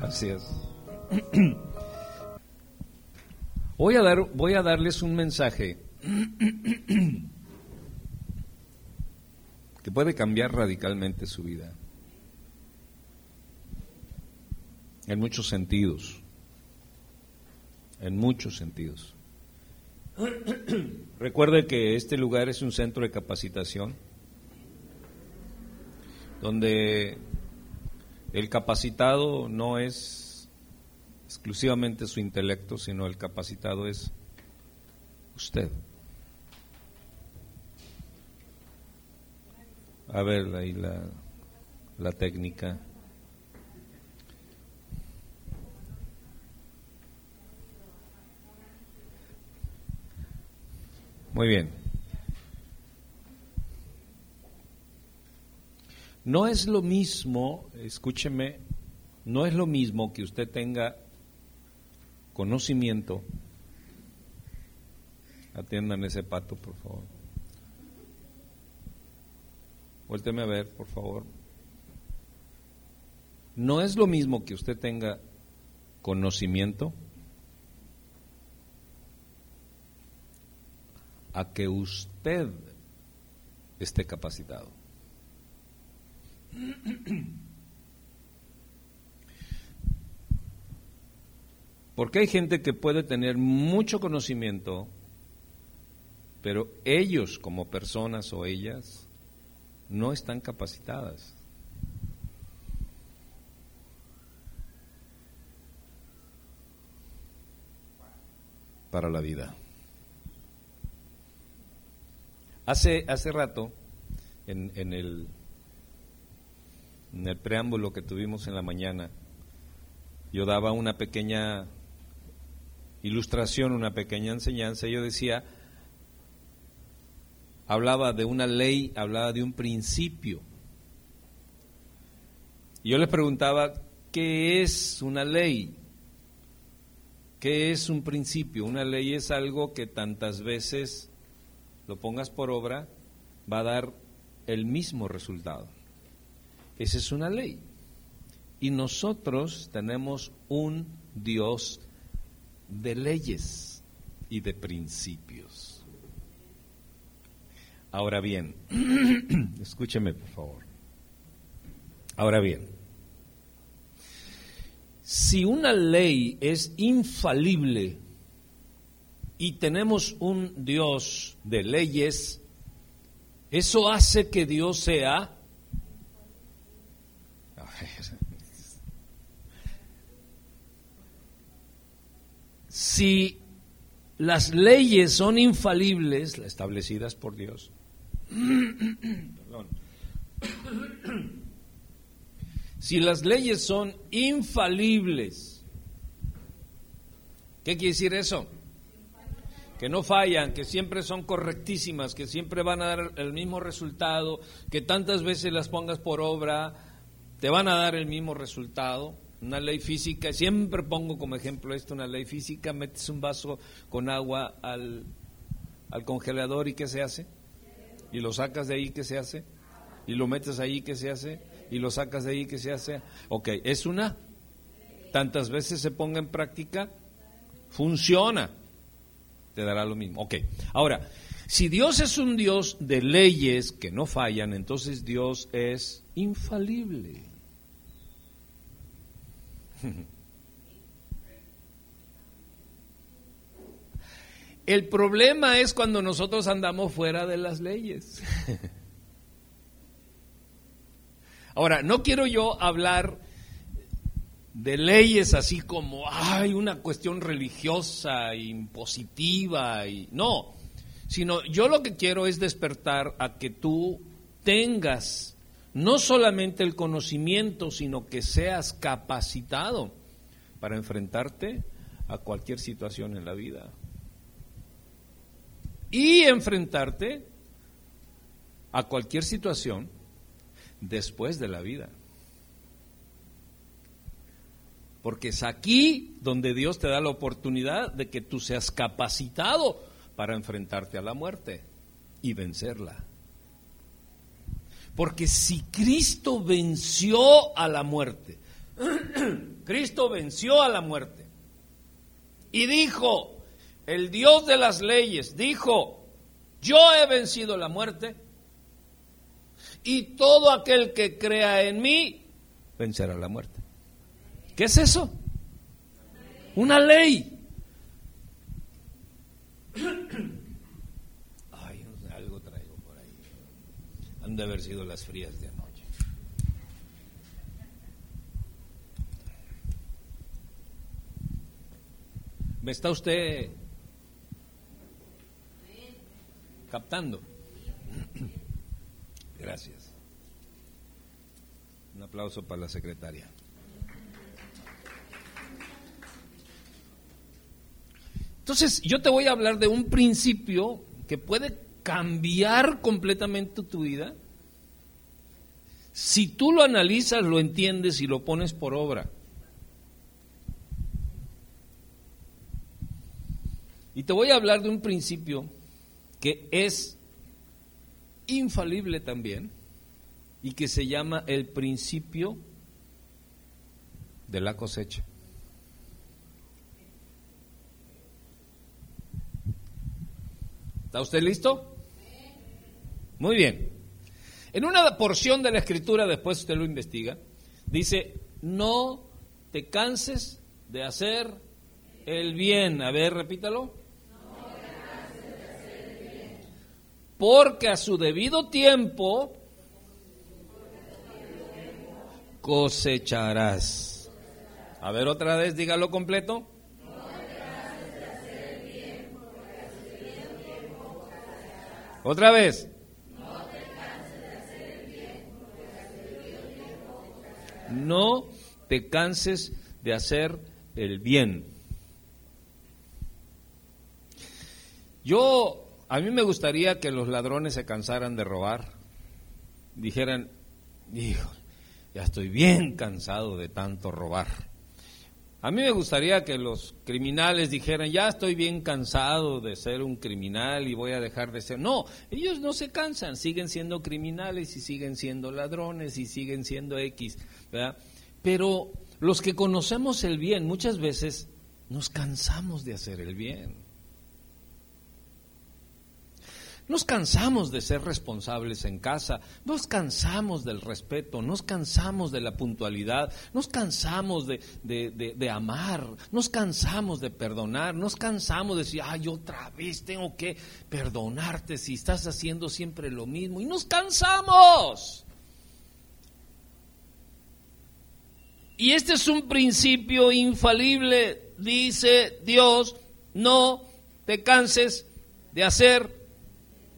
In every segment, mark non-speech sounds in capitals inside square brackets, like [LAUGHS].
Gracias. Voy a, dar, voy a darles un mensaje que puede cambiar radicalmente su vida. En muchos sentidos. En muchos sentidos. Recuerde que este lugar es un centro de capacitación donde el capacitado no es exclusivamente su intelecto, sino el capacitado es usted. A ver ahí la, la técnica. Muy bien. No es lo mismo, escúcheme, no es lo mismo que usted tenga conocimiento. Atiendan ese pato, por favor. Vuélteme a ver, por favor. No es lo mismo que usted tenga conocimiento a que usted esté capacitado. [CLEARS THROAT] Porque hay gente que puede tener mucho conocimiento, pero ellos como personas o ellas no están capacitadas. para la vida. Hace, hace rato, en, en, el, en el preámbulo que tuvimos en la mañana, yo daba una pequeña ilustración, una pequeña enseñanza, yo decía, hablaba de una ley, hablaba de un principio. Y yo les preguntaba, ¿qué es una ley? ¿Qué es un principio? Una ley es algo que tantas veces lo pongas por obra, va a dar el mismo resultado. Esa es una ley. Y nosotros tenemos un Dios de leyes y de principios. Ahora bien, [CLEARS THROAT] escúcheme por favor. Ahora bien, si una ley es infalible, y tenemos un Dios de leyes, eso hace que Dios sea... Si las leyes son infalibles, establecidas por Dios, si las leyes son infalibles, ¿qué quiere decir eso? que no fallan, que siempre son correctísimas, que siempre van a dar el mismo resultado, que tantas veces las pongas por obra, te van a dar el mismo resultado. Una ley física, siempre pongo como ejemplo esto, una ley física, metes un vaso con agua al, al congelador y ¿qué se hace? Y lo sacas de ahí, ¿qué se hace? Y lo metes ahí, ¿qué se hace? Y lo sacas de ahí, ¿qué se hace? Ok, es una. Tantas veces se ponga en práctica, funciona te dará lo mismo. Ok, ahora, si Dios es un Dios de leyes que no fallan, entonces Dios es infalible. El problema es cuando nosotros andamos fuera de las leyes. Ahora, no quiero yo hablar de leyes así como, hay una cuestión religiosa, impositiva, y no, sino yo lo que quiero es despertar a que tú tengas no solamente el conocimiento, sino que seas capacitado para enfrentarte a cualquier situación en la vida. Y enfrentarte a cualquier situación después de la vida. Porque es aquí donde Dios te da la oportunidad de que tú seas capacitado para enfrentarte a la muerte y vencerla. Porque si Cristo venció a la muerte, [CLEARS THROAT] Cristo venció a la muerte. Y dijo, el Dios de las leyes, dijo, yo he vencido la muerte y todo aquel que crea en mí vencerá la muerte. ¿Qué es eso? Una ley. Ay, algo traigo por ahí. De haber sido las frías de anoche. ¿Me está usted captando? [CLEARS THROAT] Gracias. Un aplauso para la secretaria. Entonces, yo te voy a hablar de un principio que puede cambiar completamente tu vida. Si tú lo analizas, lo entiendes y lo pones por obra. Y te voy a hablar de un principio que es infalible también y que se llama el principio de la cosecha. ¿Está usted listo? Muy bien. En una porción de la escritura, después usted lo investiga, dice, no te canses de hacer el bien. A ver, repítalo. Porque a su debido tiempo cosecharás. A ver, otra vez, dígalo completo. Otra vez. No te canses de hacer el bien. Yo, a mí me gustaría que los ladrones se cansaran de robar. Dijeran, hijo, ya estoy bien cansado de tanto robar. A mí me gustaría que los criminales dijeran, ya estoy bien cansado de ser un criminal y voy a dejar de ser. No, ellos no se cansan, siguen siendo criminales y siguen siendo ladrones y siguen siendo X, ¿verdad? Pero los que conocemos el bien, muchas veces nos cansamos de hacer el bien. Nos cansamos de ser responsables en casa, nos cansamos del respeto, nos cansamos de la puntualidad, nos cansamos de, amar, nos cansamos de perdonar, nos cansamos de decir, ay, otra vez tengo que perdonarte si estás haciendo siempre lo mismo. Y nos cansamos. Y este es un principio infalible, dice Dios, no te canses de hacer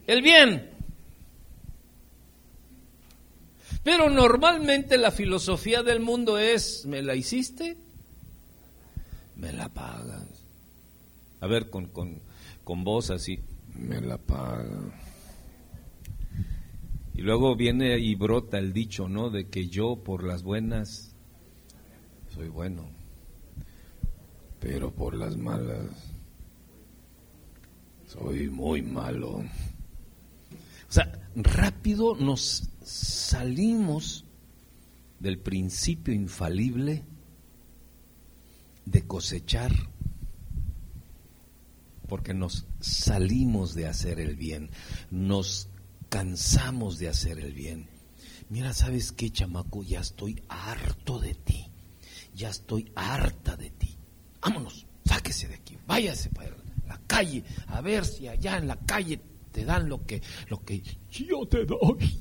el bien. Pero normalmente la filosofía del mundo es, ¿me la hiciste? Me la pagas. A ver, con, con, con voz así, me la paga. Y luego viene y brota el dicho, ¿no? De que yo por las buenas soy bueno, pero por las malas soy muy malo. Rápido nos salimos del principio infalible de cosechar, porque nos salimos de hacer el bien, nos cansamos de hacer el bien. Mira, ¿sabes qué, chamaco? Ya estoy harto de ti, ya estoy harta de ti. Vámonos, sáquese de aquí, váyase para la calle, a ver si allá en la calle te dan lo que, lo que yo te doy.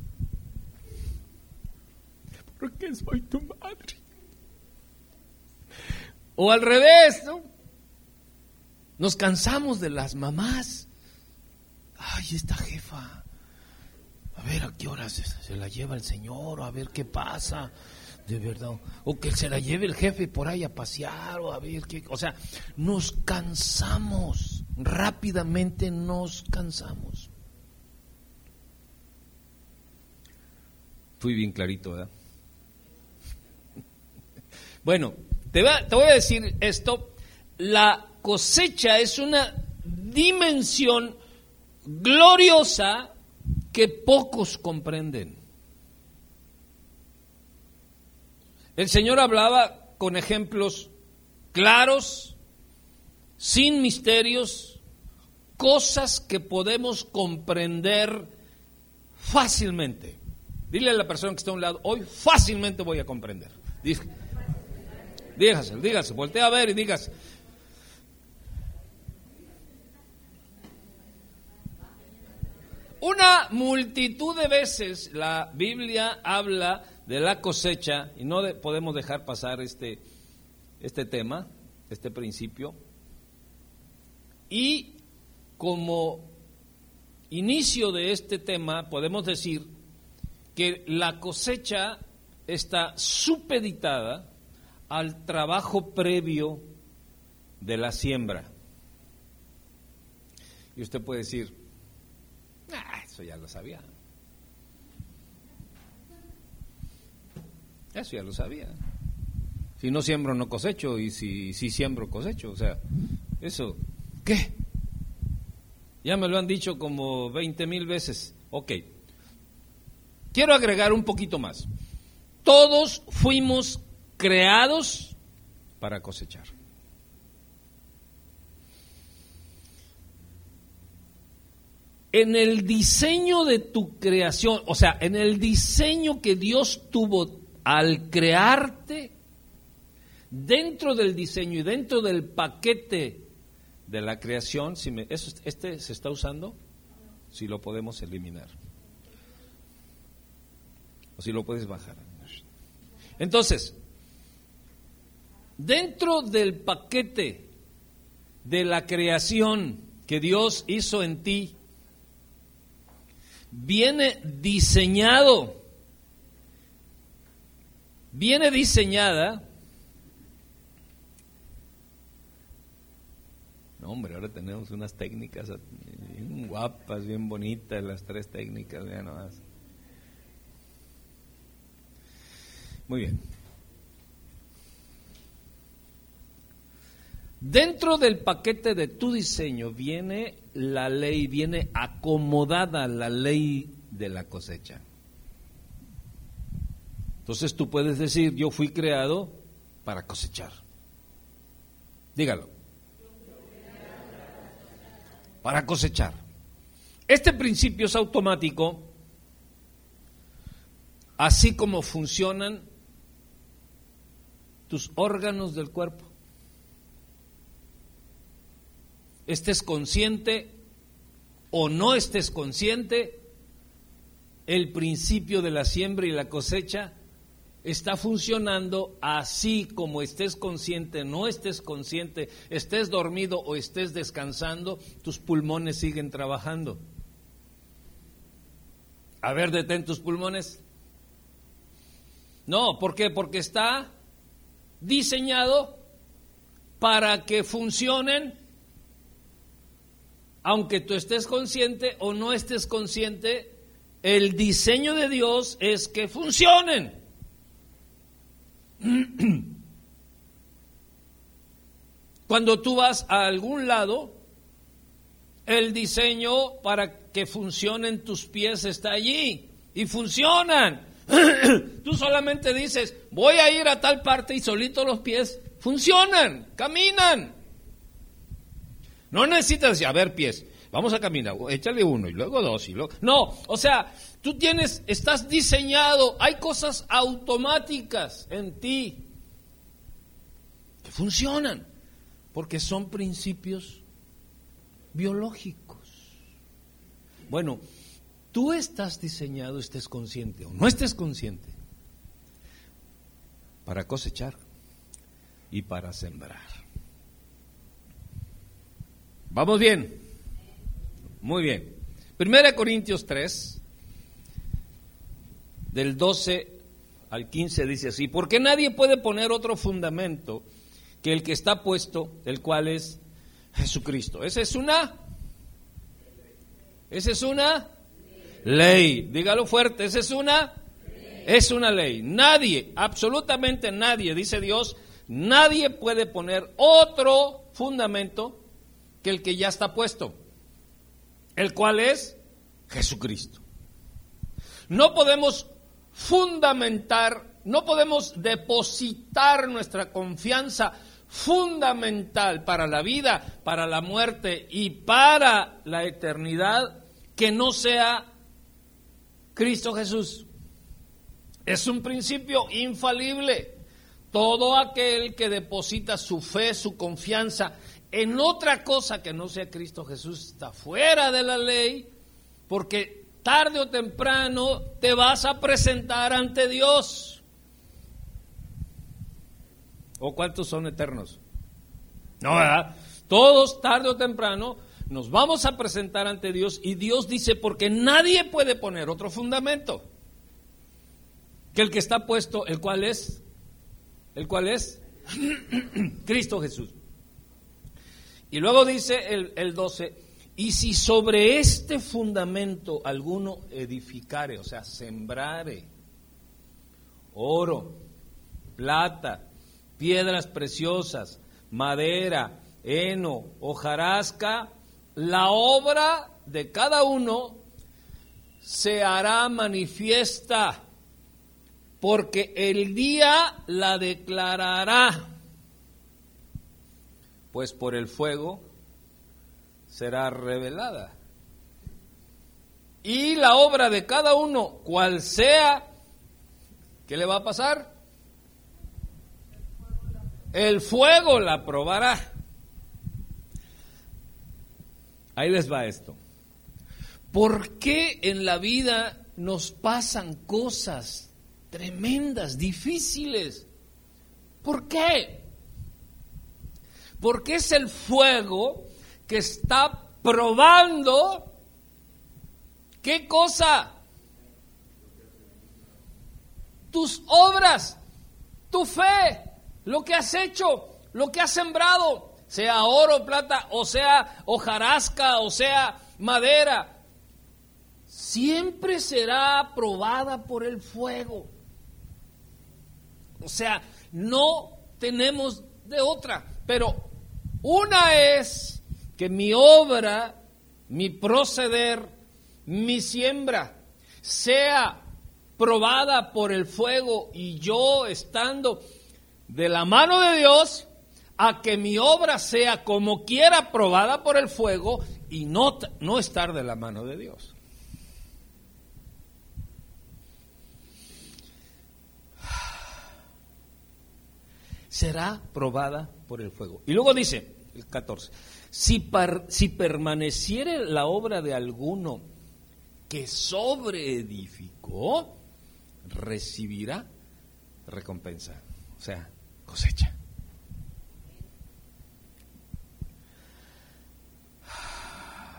Porque soy tu madre. O al revés, ¿no? Nos cansamos de las mamás. Ay, esta jefa. A ver a qué hora se, se la lleva el señor, a ver qué pasa de verdad. O que se la lleve el jefe por ahí a pasear o a ver qué. O sea, nos cansamos, rápidamente nos cansamos. Fui bien clarito, ¿verdad? [LAUGHS] Bueno, te, te voy a decir esto. La cosecha es una dimensión gloriosa que pocos comprenden. El Señor hablaba con ejemplos claros, sin misterios, cosas que podemos comprender fácilmente. Dile a la persona que está a un lado, hoy fácilmente voy a comprender. Dígase, dígase, voltea a ver y dígase. Una multitud de veces la Biblia habla de la cosecha y no podemos dejar pasar este, este tema, este principio. Y como inicio de este tema podemos decir que la cosecha está supeditada al trabajo previo de la siembra. Y usted puede decir, ah, eso ya lo sabía. Eso ya lo sabía. Si no siembro, no cosecho. Y si, si siembro, cosecho. O sea, eso, ¿qué? Ya me lo han dicho como 20 mil veces. Ok. Quiero agregar un poquito más. Todos fuimos creados para cosechar. En el diseño de tu creación, o sea, en el diseño que Dios tuvo al crearte, dentro del diseño y dentro del paquete de la creación, si me, ¿este se está usando? Si lo podemos eliminar. O si lo puedes bajar. Entonces, dentro del paquete de la creación que Dios hizo en ti, viene diseñado, viene diseñada. No, hombre, ahora tenemos unas técnicas bien guapas, bien bonitas, las tres técnicas, vean nomás. Muy bien. Dentro del paquete de tu diseño viene la ley, viene acomodada la ley de la cosecha. Entonces tú puedes decir, yo fui creado para cosechar. Dígalo. Para cosechar. Este principio es automático, así como funcionan tus órganos del cuerpo. estés consciente o no estés consciente, el principio de la siembra y la cosecha está funcionando así como estés consciente, no estés consciente, estés dormido o estés descansando, tus pulmones siguen trabajando. A ver, detén tus pulmones. No, ¿por qué? Porque está diseñado para que funcionen aunque tú estés consciente o no estés consciente, el diseño de Dios es que funcionen. [CLEARS THROAT] Cuando tú vas a algún lado, el diseño para que funcionen tus pies está allí y funcionan. [CLEARS THROAT] tú solamente dices, voy a ir a tal parte y solito los pies funcionan, caminan. No necesitas a ver pies. Vamos a caminar, échale uno y luego dos y luego... No, o sea, tú tienes, estás diseñado, hay cosas automáticas en ti que funcionan, porque son principios biológicos. Bueno, tú estás diseñado, estés consciente o no estés consciente, para cosechar y para sembrar. ¿Vamos bien? Muy bien. Primera Corintios 3, del 12 al 15 dice así, porque nadie puede poner otro fundamento que el que está puesto, el cual es Jesucristo. Esa es una, esa es una ley. Dígalo fuerte, esa es una, es una ley. Nadie, absolutamente nadie, dice Dios, nadie puede poner otro fundamento que el que ya está puesto, el cual es Jesucristo. No podemos fundamentar no podemos depositar nuestra confianza fundamental para la vida, para la muerte y para la eternidad que no sea Cristo Jesús. Es un principio infalible. Todo aquel que deposita su fe, su confianza en otra cosa que no sea Cristo Jesús está fuera de la ley, porque tarde o temprano te vas a presentar ante Dios. ¿O cuántos son eternos? No, ¿verdad? Todos tarde o temprano nos vamos a presentar ante Dios y Dios dice, porque nadie puede poner otro fundamento que el que está puesto, el cual es, el cual es [CLEARS THROAT] Cristo Jesús. Y luego dice el, el 12, y si sobre este fundamento alguno edificare, o sea, sembrare oro, plata, piedras preciosas, madera, heno, hojarasca, la obra de cada uno se hará manifiesta porque el día la declarará, pues por el fuego será revelada. Y la obra de cada uno, cual sea, ¿qué le va a pasar? El fuego la probará. Ahí les va esto. ¿Por qué en la vida nos pasan cosas tremendas, difíciles. ¿Por qué? Porque es el fuego que está probando qué cosa? Tus obras, tu fe, lo que has hecho, lo que has sembrado, sea oro, plata, o sea hojarasca, o sea madera, siempre será probada por el fuego. O sea, no tenemos de otra. Pero una es que mi obra, mi proceder, mi siembra sea probada por el fuego y yo estando de la mano de Dios a que mi obra sea como quiera probada por el fuego y no, no estar de la mano de Dios. será probada por el fuego. Y luego dice, el 14, si, si permaneciere la obra de alguno que sobreedificó, recibirá recompensa, o sea, cosecha.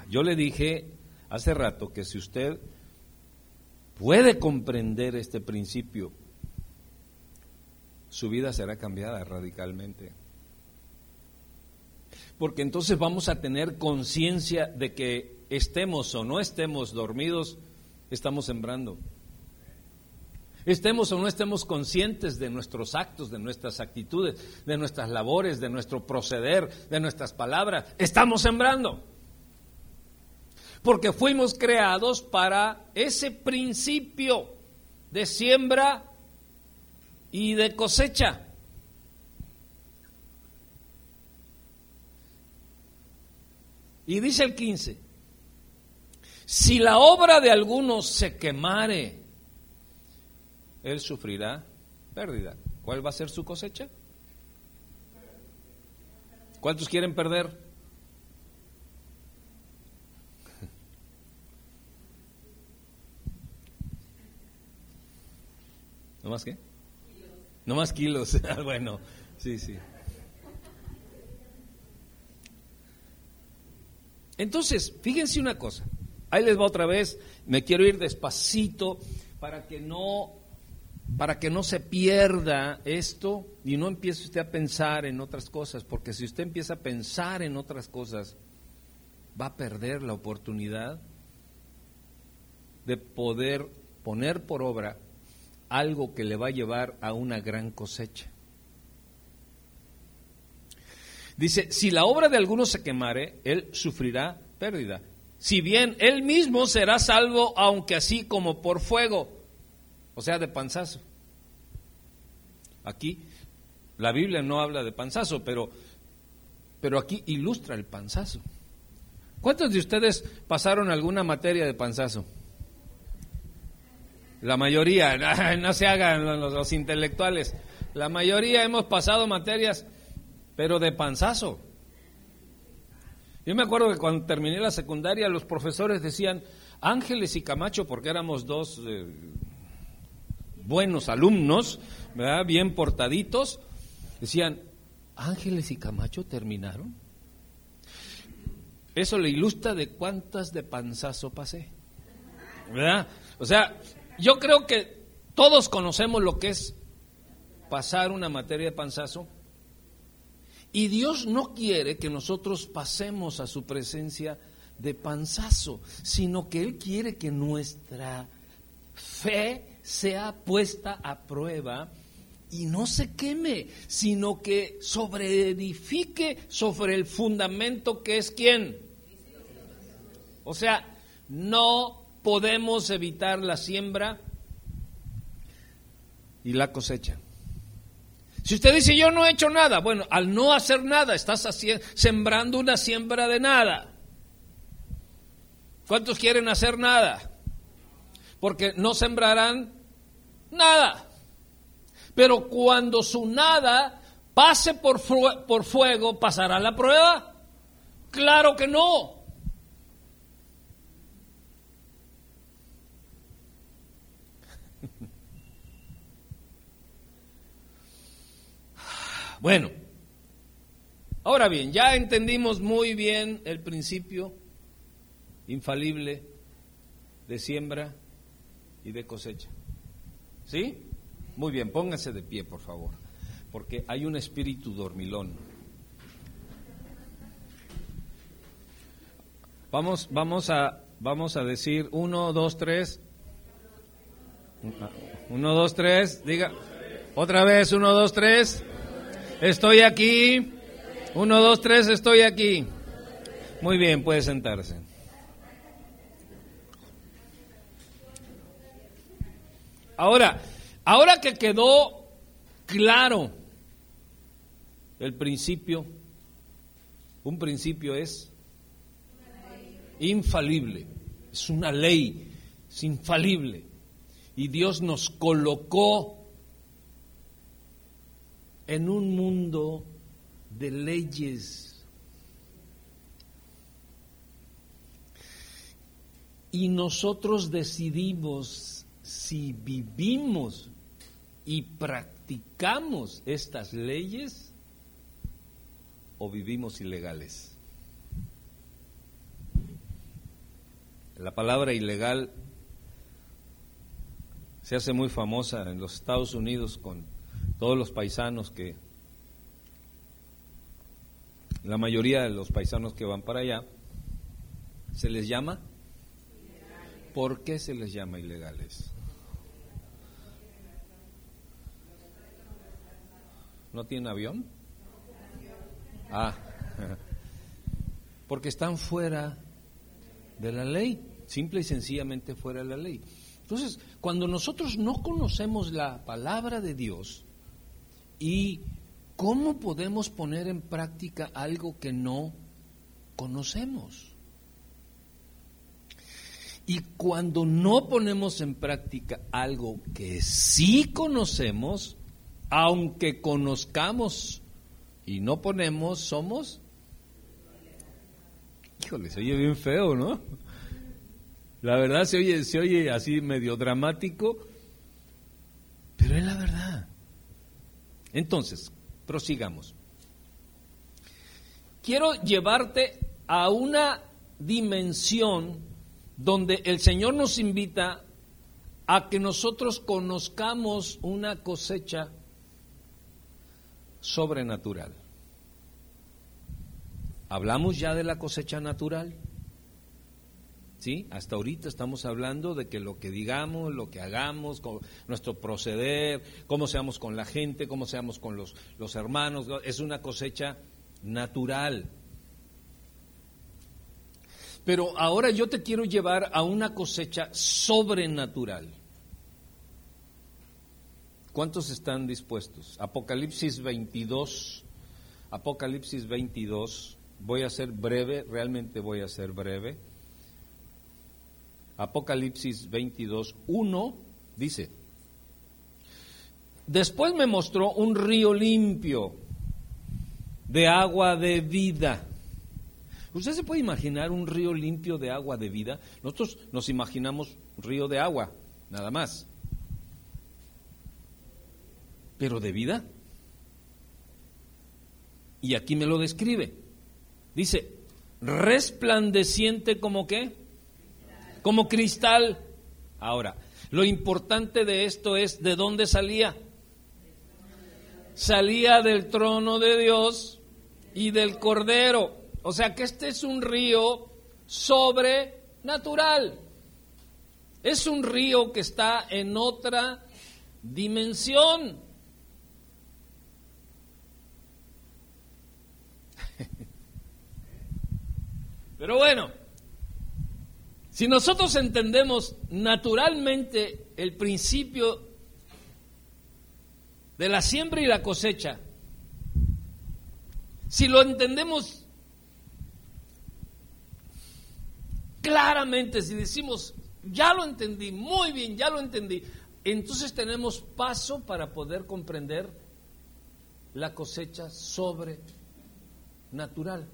Yo le dije hace rato que si usted puede comprender este principio su vida será cambiada radicalmente. Porque entonces vamos a tener conciencia de que estemos o no estemos dormidos, estamos sembrando. Estemos o no estemos conscientes de nuestros actos, de nuestras actitudes, de nuestras labores, de nuestro proceder, de nuestras palabras, estamos sembrando. Porque fuimos creados para ese principio de siembra y de cosecha. Y dice el 15, si la obra de alguno se quemare, él sufrirá pérdida. ¿Cuál va a ser su cosecha? ¿Cuántos quieren perder? [LAUGHS] ¿No más qué? No más kilos. [LAUGHS] Ah, bueno, sí, sí. Entonces, fíjense una cosa. Ahí les va otra vez. Me quiero ir despacito para que no para que no se pierda esto y no empiece usted a pensar en otras cosas, porque si usted empieza a pensar en otras cosas, va a perder la oportunidad de poder poner por obra algo que le va a llevar a una gran cosecha. Dice, si la obra de alguno se quemare, él sufrirá pérdida. Si bien él mismo será salvo, aunque así como por fuego, o sea, de panzazo. aquí. La Biblia no habla de panzazo, pero, pero aquí ilustra el panzazo. ¿Cuántos de ustedes pasaron alguna materia de panzazo? La mayoría, [LAUGHS] no se hagan los, intelectuales. La mayoría hemos pasado materias, pero de panzazo. Yo me acuerdo que cuando terminé la secundaria los profesores decían, Ángeles y Camacho, porque éramos dos eh, buenos alumnos, ¿verdad? bien portaditos, decían, Ángeles y Camacho terminaron. Eso le ilustra de cuántas de panzazo pasé. ¿Verdad? O sea, yo creo que todos conocemos lo que es pasar una materia de panzazo. Y Dios no quiere que nosotros pasemos a su presencia de panzazo, sino que Él quiere que nuestra fe sea puesta a prueba y no se queme, sino que sobreedifique sobre el fundamento que es quién. O sea, no podemos evitar la siembra y la cosecha. Si usted dice yo no he hecho nada, bueno, al no hacer nada estás sembrando una siembra de nada. ¿Cuántos quieren hacer nada? Porque no sembrarán nada. Pero cuando su nada pase por, por fuego, ¿pasará la prueba? Claro que no. Bueno, ahora bien, ya entendimos muy bien el principio infalible de siembra y de cosecha. ¿Sí? Muy bien, póngase de pie, por favor, porque hay un espíritu dormilón. Vamos, vamos, a, vamos a decir uno, dos, tres. Uno, dos, tres. Diga otra vez, uno, dos, tres. Estoy aquí. Uno, dos, tres, estoy aquí. Muy bien, puede sentarse. Ahora, Ahora que quedó claro el principio, un principio es infalible, es una ley, es infalible. Y Dios nos colocó en un mundo de leyes. Y nosotros decidimos si vivimos y practicamos estas leyes o vivimos ilegales. La palabra ilegal se hace muy famosa en los Estados Unidos con todos los paisanos que, la mayoría de los paisanos que van para allá, se les llama, ¿por qué se les llama ilegales? ¿No tienen avión? Ah, [LAUGHS] porque están fuera de la ley, simple y sencillamente fuera de la ley. Entonces, cuando nosotros no conocemos la palabra de Dios y cómo podemos poner en práctica algo que no conocemos. Y cuando no ponemos en práctica algo que sí conocemos, aunque conozcamos y no ponemos, somos. Híjole, se oye bien feo, ¿no? La verdad se oye, se oye así medio dramático, pero es la verdad. Entonces, prosigamos. Quiero llevarte a una dimensión donde el Señor nos invita a que nosotros conozcamos una cosecha sobrenatural. ¿Hablamos ya de la cosecha natural? ¿Sí? Hasta ahorita estamos hablando de que lo que digamos, lo que hagamos, nuestro proceder, cómo seamos con la gente, cómo seamos con los, los hermanos, es una cosecha natural. Pero ahora yo te quiero llevar a una cosecha sobrenatural. ¿Cuántos están dispuestos? Apocalipsis 22, Apocalipsis 22, voy a ser breve, realmente voy a ser breve. Apocalipsis 22, 1 dice, después me mostró un río limpio de agua de vida. ¿Usted se puede imaginar un río limpio de agua de vida? Nosotros nos imaginamos un río de agua, nada más pero de vida. Y aquí me lo describe. Dice, resplandeciente como qué? Como cristal. Ahora, lo importante de esto es de dónde salía. Salía del trono de Dios y del Cordero. O sea que este es un río sobrenatural. Es un río que está en otra dimensión. [LAUGHS] Pero bueno, si nosotros entendemos naturalmente el principio de la siembra y la cosecha, si lo entendemos claramente, si decimos, ya lo entendí, muy bien, ya lo entendí, entonces tenemos paso para poder comprender la cosecha sobrenatural.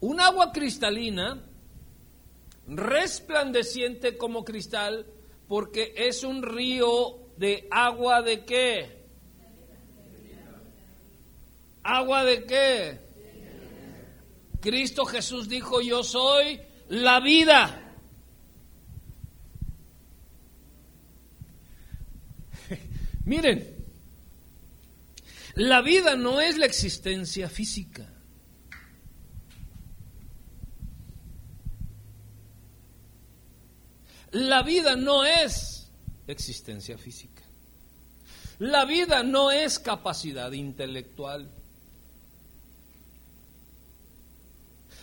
Un agua cristalina, resplandeciente como cristal, porque es un río de agua de qué? ¿Agua de qué? Cristo Jesús dijo, yo soy la vida. [LAUGHS] Miren, la vida no es la existencia física. La vida no es existencia física. La vida no es capacidad intelectual.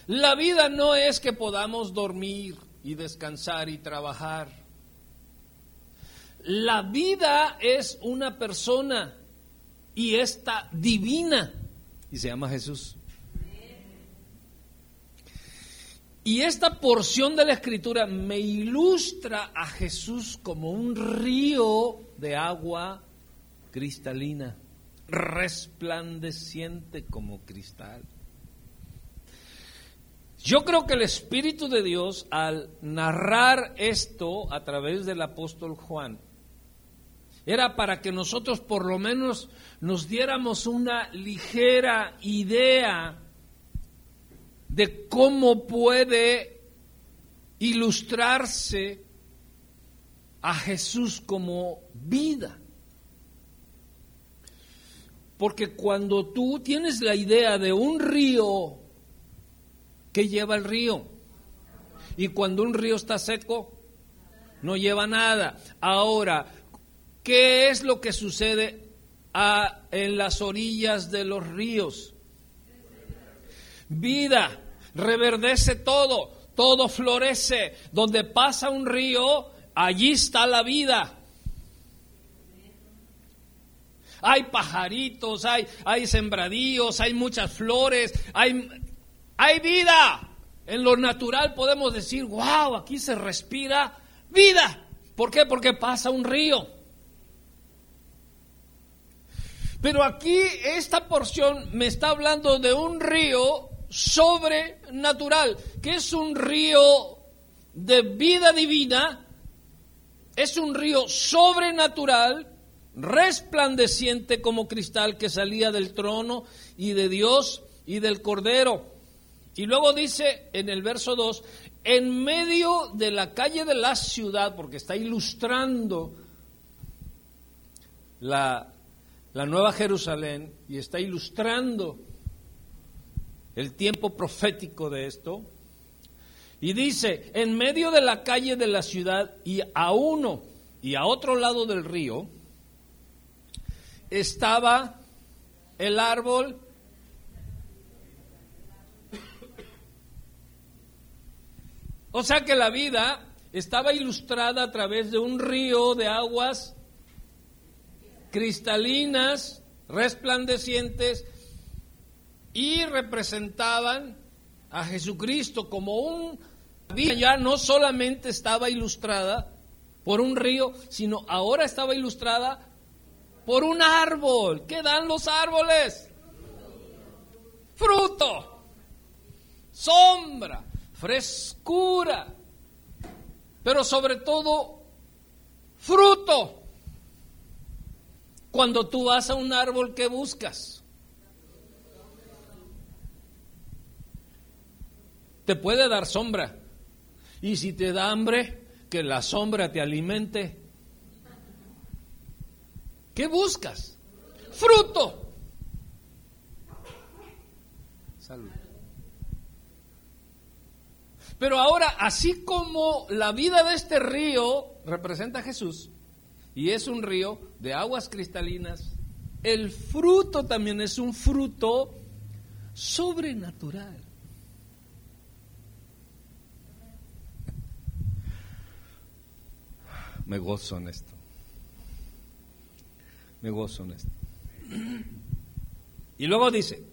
La vida no es que podamos dormir y descansar y trabajar. La vida es una persona y esta divina y se llama Jesús. Y esta porción de la escritura me ilustra a Jesús como un río de agua cristalina, resplandeciente como cristal. Yo creo que el Espíritu de Dios, al narrar esto a través del apóstol Juan, era para que nosotros por lo menos nos diéramos una ligera idea de cómo puede ilustrarse a Jesús como vida. Porque cuando tú tienes la idea de un río, ¿qué lleva el río? Y cuando un río está seco, no lleva nada. Ahora, ¿qué es lo que sucede en las orillas de los ríos? vida, reverdece todo, todo florece. Donde pasa un río, allí está la vida. Hay pajaritos, hay, hay sembradíos, hay muchas flores, hay, hay vida. En lo natural podemos decir, wow, aquí se respira vida. ¿Por qué? Porque pasa un río. Pero aquí esta porción me está hablando de un río sobrenatural, que es un río de vida divina, es un río sobrenatural, resplandeciente como cristal que salía del trono y de Dios y del Cordero. Y luego dice en el verso 2, en medio de la calle de la ciudad, porque está ilustrando la, la Nueva Jerusalén y está ilustrando el tiempo profético de esto. Y dice, en medio de la calle de la ciudad y a uno y a otro lado del río estaba el árbol o sea que la vida estaba ilustrada a través de un río de aguas cristalinas, resplandecientes, y representaban a Jesucristo como un ya no solamente estaba ilustrada por un río, sino ahora estaba ilustrada por un árbol. ¿Qué dan los árboles? Fruto, sombra, frescura, pero sobre todo fruto. Cuando tú vas a un árbol, ¿qué buscas? Te puede dar sombra. Y si te da hambre, que la sombra te alimente. ¿Qué buscas? Fruto. Salud. Pero ahora, así como la vida de este río representa a Jesús, y es un río de aguas cristalinas, el fruto también es un fruto sobrenatural. Me gozo en esto. Me gozo en esto. Y luego dice,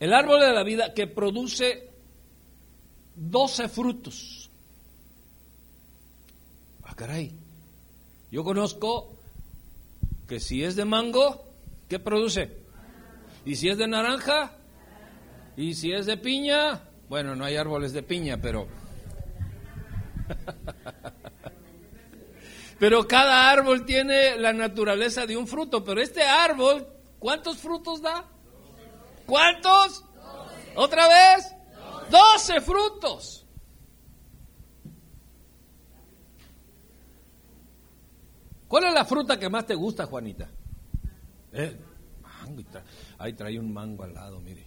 el árbol de la vida que produce doce frutos. Ah, caray. Yo conozco que si es de mango, ¿qué produce? Y si es de naranja, y si es de piña, bueno, no hay árboles de piña, pero... [LAUGHS] pero cada árbol tiene la naturaleza de un fruto, pero este árbol, ¿cuántos frutos da? ¿Cuántos? ¿Otra vez? Doce frutos. ¿Cuál es la fruta que más te gusta, Juanita? ¿Eh? Ahí trae un mango al lado, mire.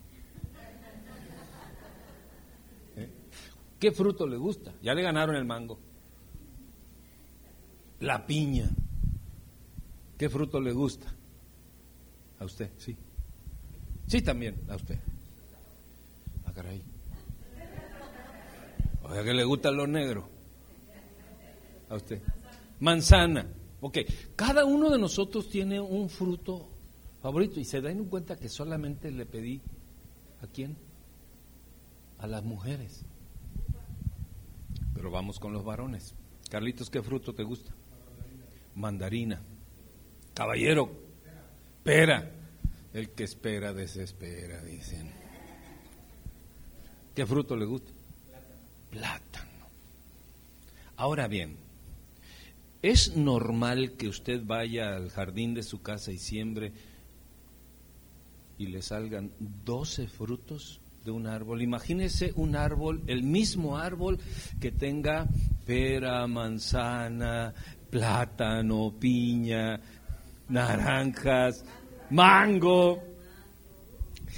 ¿Eh? ¿Qué fruto le gusta? Ya le ganaron el mango. La piña. ¿Qué fruto le gusta? A usted, sí. Sí, también, a usted. Ah, caray. Oiga, que le gusta lo negro. A usted. Manzana. Ok, cada uno de nosotros tiene un fruto favorito y se dan cuenta que solamente le pedí a quién? A las mujeres. Pero vamos con los varones. Carlitos, ¿qué fruto te gusta? Mandarina. Caballero, pera. El que espera desespera, dicen. ¿Qué fruto le gusta? Plátano. Ahora bien, ¿Es normal que usted vaya al jardín de su casa y siembre y le salgan 12 frutos de un árbol? Imagínese un árbol, el mismo árbol que tenga pera, manzana, plátano, piña, naranjas, mango.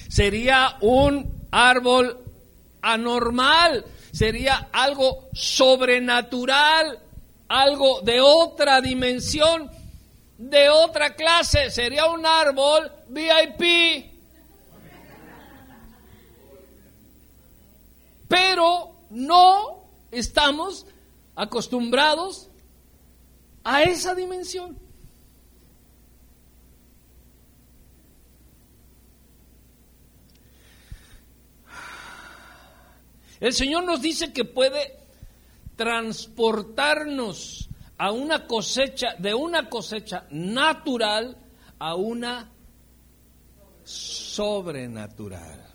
Sería un árbol anormal, sería algo sobrenatural algo de otra dimensión, de otra clase, sería un árbol VIP. Pero no estamos acostumbrados a esa dimensión. El Señor nos dice que puede transportarnos a una cosecha, de una cosecha natural a una sobrenatural.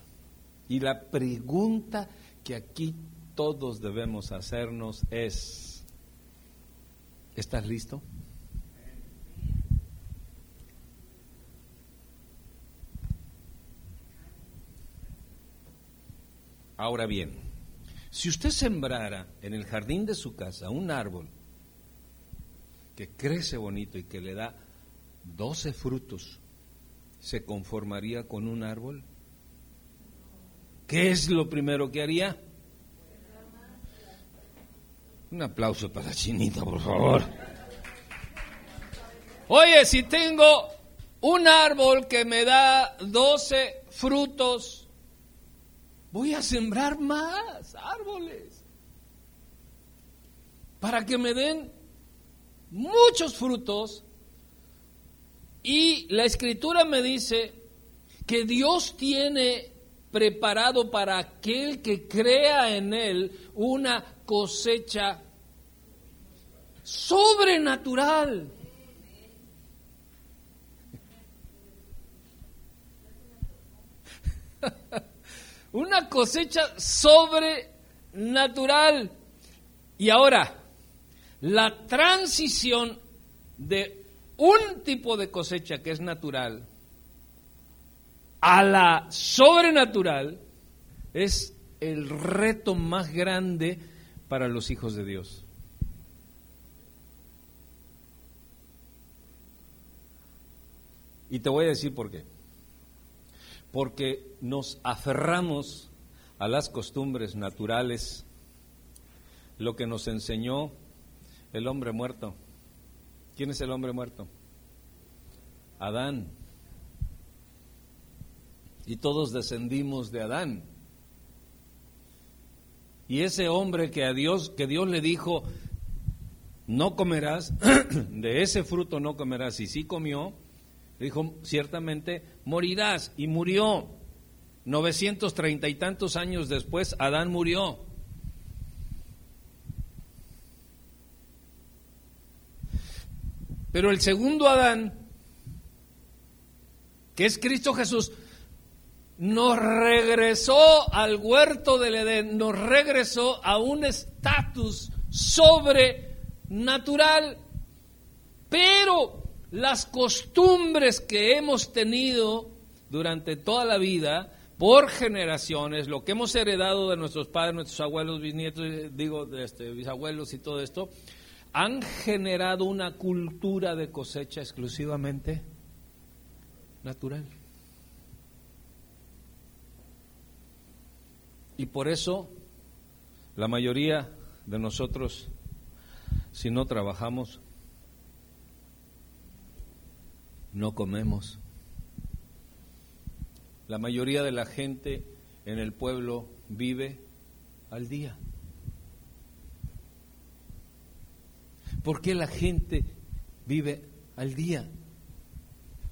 Y la pregunta que aquí todos debemos hacernos es, ¿estás listo? Ahora bien, si usted sembrara en el jardín de su casa un árbol que crece bonito y que le da 12 frutos, ¿se conformaría con un árbol? ¿Qué es lo primero que haría? Un aplauso para chinita, por favor. Oye, si tengo un árbol que me da 12 frutos, voy a sembrar más árboles. para que me den muchos frutos. Y la escritura me dice que Dios tiene preparado para aquel que crea en Él una cosecha sobrenatural. [LAUGHS] una cosecha sobrenatural. Y ahora, la transición de un tipo de cosecha que es natural a la sobrenatural es el reto más grande para los hijos de Dios. Y te voy a decir por qué. Porque nos aferramos a las costumbres naturales, lo que nos enseñó el hombre muerto. ¿Quién es el hombre muerto? Adán. Y todos descendimos de Adán. Y ese hombre que a Dios, que Dios le dijo, no comerás, [CLEARS THROAT] de ese fruto no comerás, y sí comió, dijo, ciertamente morirás, y murió. 930 y tantos años después, Adán murió. Pero el segundo Adán, que es Cristo Jesús, nos regresó al huerto del Edén, nos regresó a un estatus sobrenatural. Pero las costumbres que hemos tenido durante toda la vida, por generaciones, lo que hemos heredado de nuestros padres, nuestros abuelos, bisnietos, digo, de este, bisabuelos y todo esto, han generado una cultura de cosecha exclusivamente natural. Y por eso la mayoría de nosotros, si no trabajamos, no comemos. La mayoría de la gente en el pueblo vive al día. ¿Por qué la gente vive al día?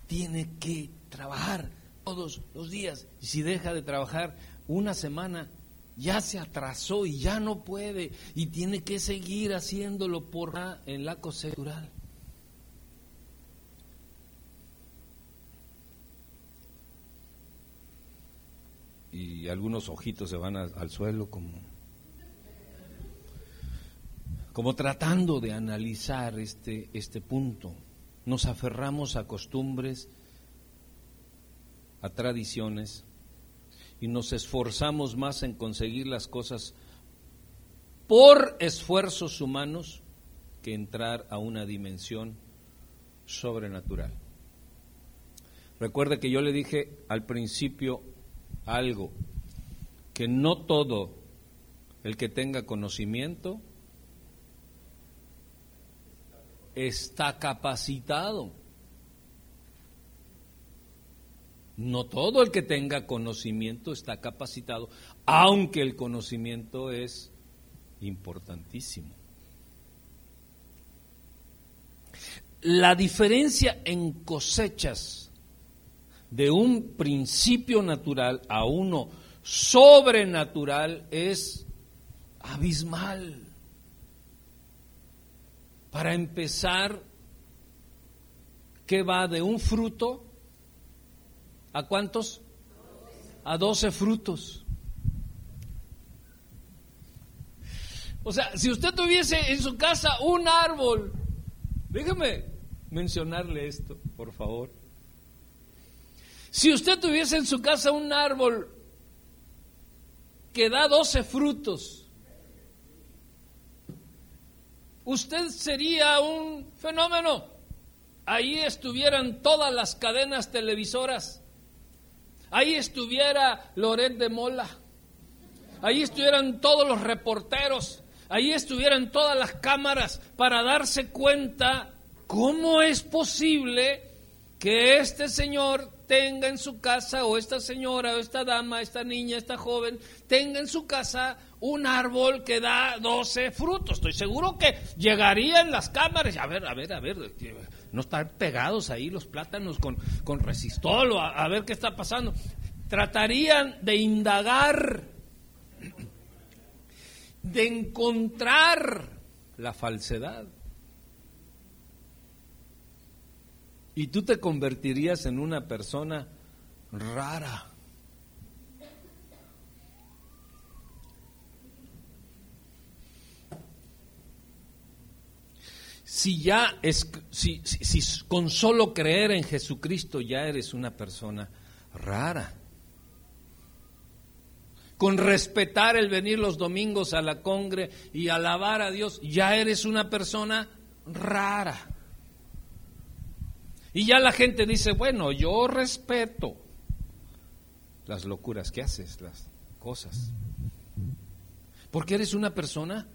Tiene que trabajar todos los días. Y si deja de trabajar una semana, ya se atrasó y ya no puede. Y tiene que seguir haciéndolo por en la cosecha Y algunos ojitos se van al suelo como como tratando de analizar este, este punto. Nos aferramos a costumbres, a tradiciones, y nos esforzamos más en conseguir las cosas por esfuerzos humanos que entrar a una dimensión sobrenatural. Recuerde que yo le dije al principio algo, que no todo el que tenga conocimiento está capacitado. No todo el que tenga conocimiento está capacitado, aunque el conocimiento es importantísimo. La diferencia en cosechas de un principio natural a uno sobrenatural es abismal. Para empezar, ¿qué va de un fruto a cuántos? A doce frutos. O sea, si usted tuviese en su casa un árbol, déjeme mencionarle esto, por favor. Si usted tuviese en su casa un árbol que da doce frutos, usted sería un fenómeno. Ahí estuvieran todas las cadenas televisoras. Ahí estuviera Loret de Mola. Ahí estuvieran todos los reporteros. Ahí estuvieran todas las cámaras para darse cuenta cómo es posible que este señor tenga en su casa, o esta señora, o esta dama, esta niña, esta joven, tenga en su casa un árbol que da 12 frutos. Estoy seguro que llegarían las cámaras, a ver, a ver, a ver, no estar pegados ahí los plátanos con, con resistol, a, a ver qué está pasando. Tratarían de indagar, de encontrar la falsedad. Y tú te convertirías en una persona rara. Si ya es, si, si, con solo creer en Jesucristo ya eres una persona rara. Con respetar el venir los domingos a la congre y alabar a Dios, ya eres una persona rara. Y ya la gente dice, bueno, yo respeto las locuras que haces, las cosas. Porque eres una persona.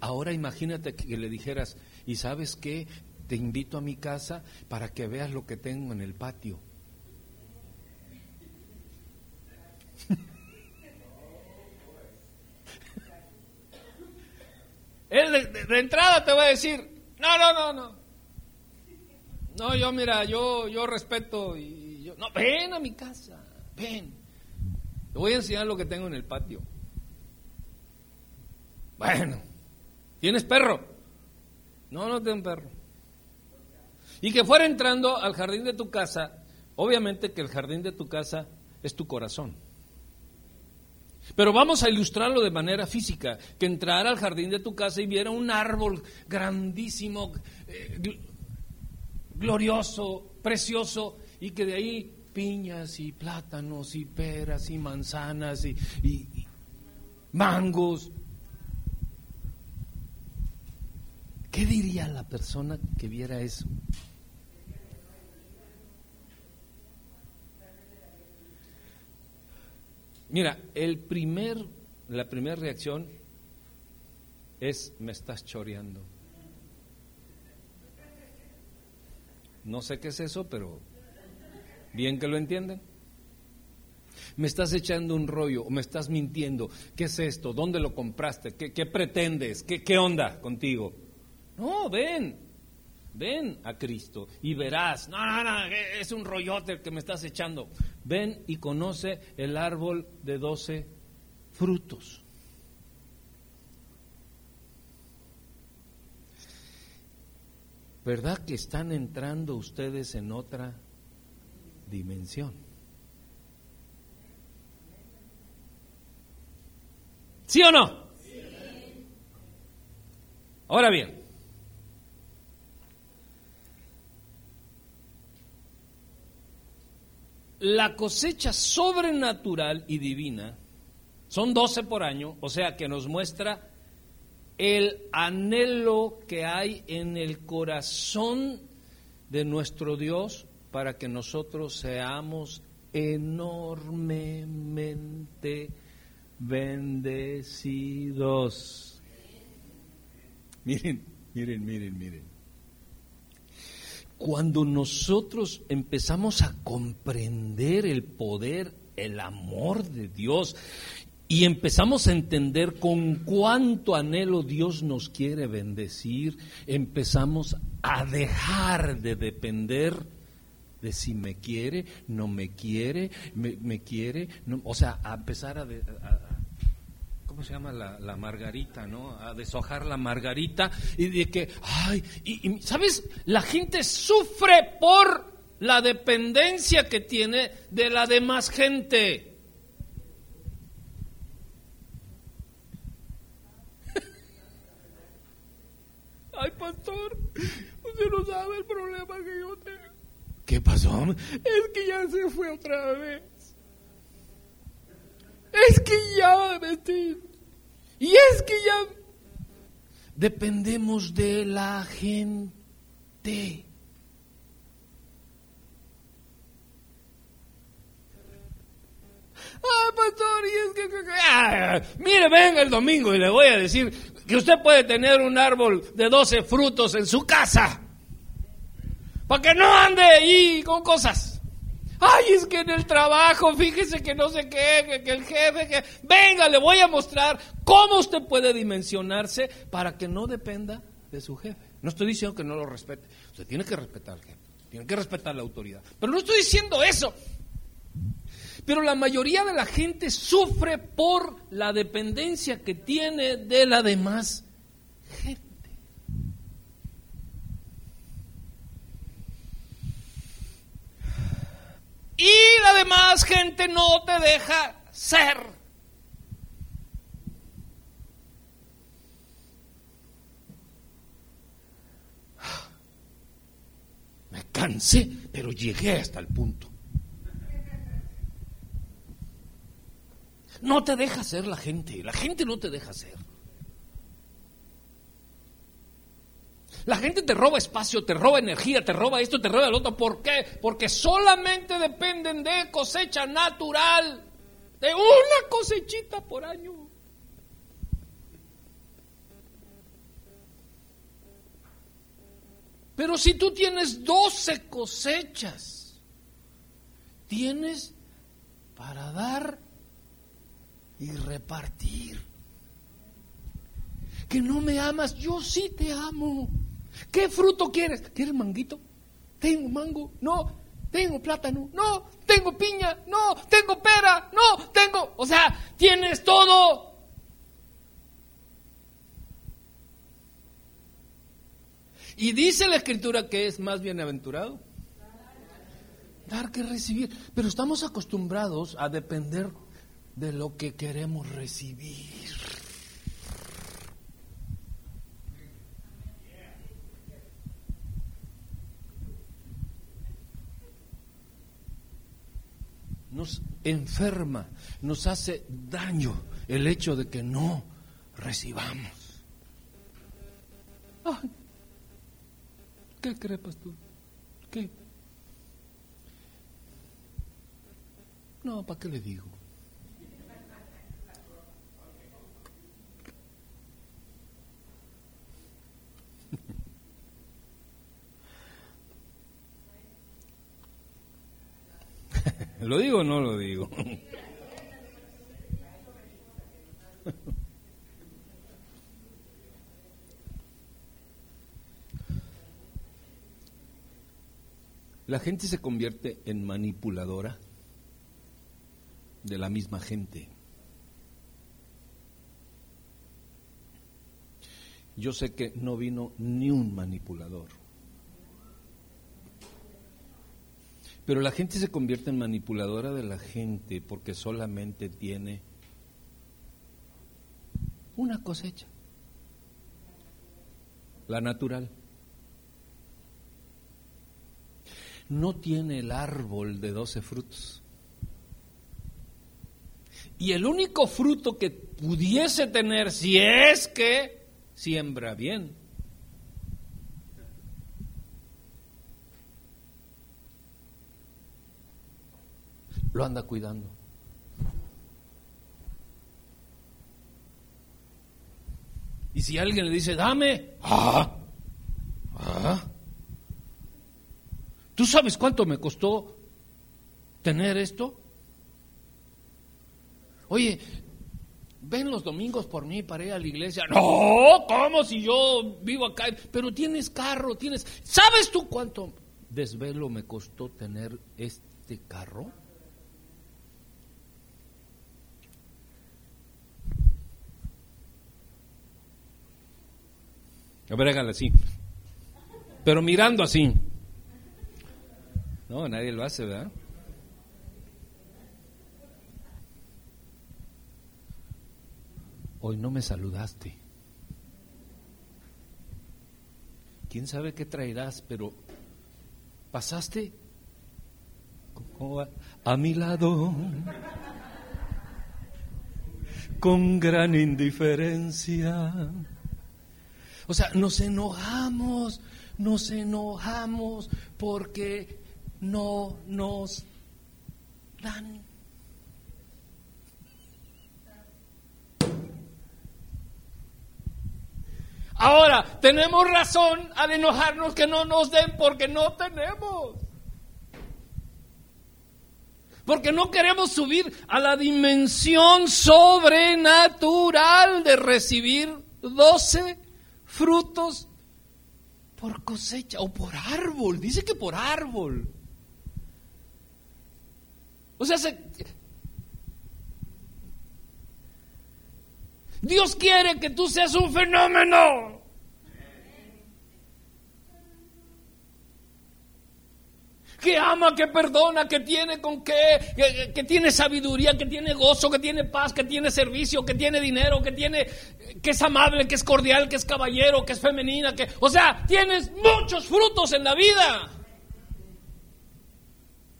Ahora imagínate que le dijeras, ¿y sabes qué? Te invito a mi casa para que veas lo que tengo en el patio. [LAUGHS] Él de, entrada te va a decir, no, no, no, no. No, yo mira, yo, yo respeto y yo, no, ven a mi casa, ven. Te voy a enseñar lo que tengo en el patio. Bueno, ¿tienes perro? No, no tengo perro. Y que fuera entrando al jardín de tu casa, obviamente que el jardín de tu casa es tu corazón. Pero vamos a ilustrarlo de manera física, que entrara al jardín de tu casa y viera un árbol grandísimo, eh, glorioso, precioso, y que de ahí piñas y plátanos y peras y manzanas y, y mangos. ¿Qué diría la persona que viera eso? Mira, el primer, la primera reacción es me estás choreando. No sé qué es eso, pero bien que lo entienden. Me estás echando un rollo o me estás mintiendo. ¿Qué es esto? ¿Dónde lo compraste? ¿Qué, pretendes? ¿Qué, ¿Qué onda contigo? No, ven, ven a Cristo y verás. No, no, no, es un rollote que me estás echando. Ven y conoce el árbol de doce frutos. ¿Verdad que están entrando ustedes en otra dimensión? ¿Sí o no? Ahora bien, la cosecha sobrenatural y divina son 12 por año, o sea que nos muestra el anhelo que hay en el corazón de nuestro Dios para que nosotros seamos enormemente bendecidos. Miren, miren, miren, miren. Cuando nosotros empezamos a comprender el poder, el amor de Dios y empezamos a entender con cuánto anhelo Dios nos quiere bendecir, empezamos a dejar de depender de si me quiere, no me quiere, me, quiere, o sea, a empezar a, ¿cómo se llama la, margarita, no? A deshojar la margarita y de que, ay, y, ¿sabes? La gente sufre por la dependencia que tiene de la demás gente. [LAUGHS] Ay, pastor, usted no sabe el problema que yo tengo. ¿Qué pasó? Es que ya se fue otra vez. Es que ya, Y es que ya dependemos de la gente. Ah, pastor, y es que... Ah, mire, venga el domingo y le voy a decir que usted puede tener un árbol de 12 frutos en su casa. Para que no ande ahí con cosas. Ay, es que en el trabajo, fíjese que no sé qué, que, el jefe, que... Venga, le voy a mostrar cómo usted puede dimensionarse para que no dependa de su jefe. No estoy diciendo que no lo respete. Usted tiene que respetar al jefe, tiene que respetar la autoridad. Pero no estoy diciendo eso. Pero la mayoría de la gente sufre por la dependencia que tiene de la demás gente. Y la demás gente no te deja ser. Me cansé, pero llegué hasta el punto. No te deja ser la gente, la gente no te deja ser. La gente te roba espacio, te roba energía, te roba esto, te roba el otro. ¿Por qué? Porque solamente dependen de cosecha natural, de una cosechita por año. Pero si tú tienes 12 cosechas, tienes para dar y repartir. Que no me amas, yo sí te amo. ¿Qué fruto quieres? ¿Quieres manguito? Tengo mango, no. Tengo plátano, no. Tengo piña, no. Tengo pera, no. Tengo, o sea, tienes todo. Y dice la escritura que es más bienaventurado dar que recibir. Pero estamos acostumbrados a depender de lo que queremos recibir. Nos enferma, nos hace daño el hecho de que no recibamos. ¿Qué crees, tú? ¿Qué? No, ¿para qué le digo? [LAUGHS] ¿Lo digo o no lo digo? La gente se convierte en manipuladora de la misma gente. Yo sé que no vino ni un manipulador. Pero la gente se convierte en manipuladora de la gente porque solamente tiene una cosecha, la natural. No tiene el árbol de doce frutos. Y el único fruto que pudiese tener, si es que siembra bien, lo anda cuidando. Y si alguien le dice, dame, ah, ah, ¿tú sabes cuánto me costó tener esto? Oye, ven los domingos por mí para ir a la iglesia. No, ¿cómo si yo vivo acá? Pero tienes carro, tienes... ¿Sabes tú cuánto desvelo me costó tener este carro? A ver, así. Pero mirando así. No, nadie lo hace, ¿verdad? Hoy no me saludaste. ¿Quién sabe qué traerás? Pero pasaste a mi lado con gran indiferencia. O sea, nos enojamos, nos enojamos porque no nos dan. Ahora, tenemos razón al enojarnos que no nos den porque no tenemos. Porque no queremos subir a la dimensión sobrenatural de recibir doce frutos por cosecha o por árbol. Dice que por árbol. O sea, Dios quiere que tú seas un fenómeno. Que ama, que perdona, que tiene con qué, que, tiene sabiduría, que tiene gozo, que tiene paz, que tiene servicio, que tiene dinero, que tiene, que es amable, que es cordial, que es caballero, que es femenina, que, o sea, tienes muchos frutos en la vida.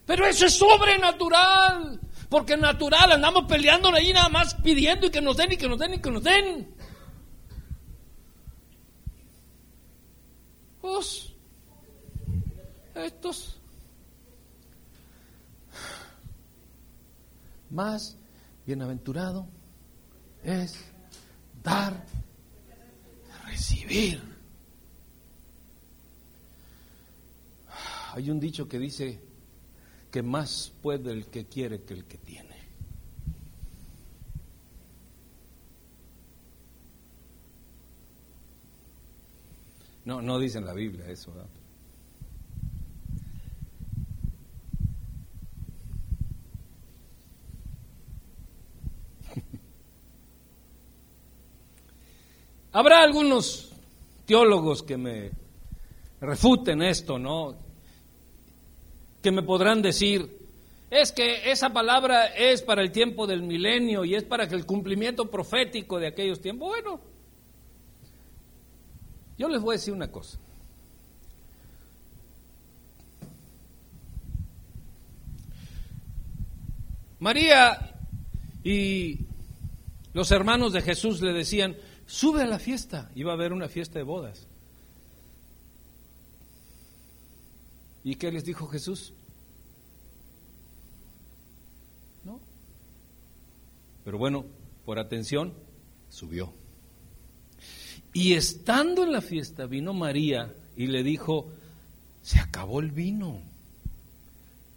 Pero eso es sobrenatural, porque natural andamos peleando ahí nada más pidiendo y que nos den y que nos den y que nos den. Pues, estos más bienaventurado es dar, recibir. Hay un dicho que dice que más puede el que quiere que el que tiene. No, no dice en la Biblia eso. Habrá algunos teólogos que me refuten esto, ¿no? Que me podrán decir, es que esa palabra es para el tiempo del milenio y es para que el cumplimiento profético de aquellos tiempos. Bueno, yo les voy a decir una cosa. María y los hermanos de Jesús le decían, sube a la fiesta. Iba a haber una fiesta de bodas. ¿Y qué les dijo Jesús? No. Pero bueno, por atención, subió. Y estando en la fiesta, vino María y le dijo, se acabó el vino.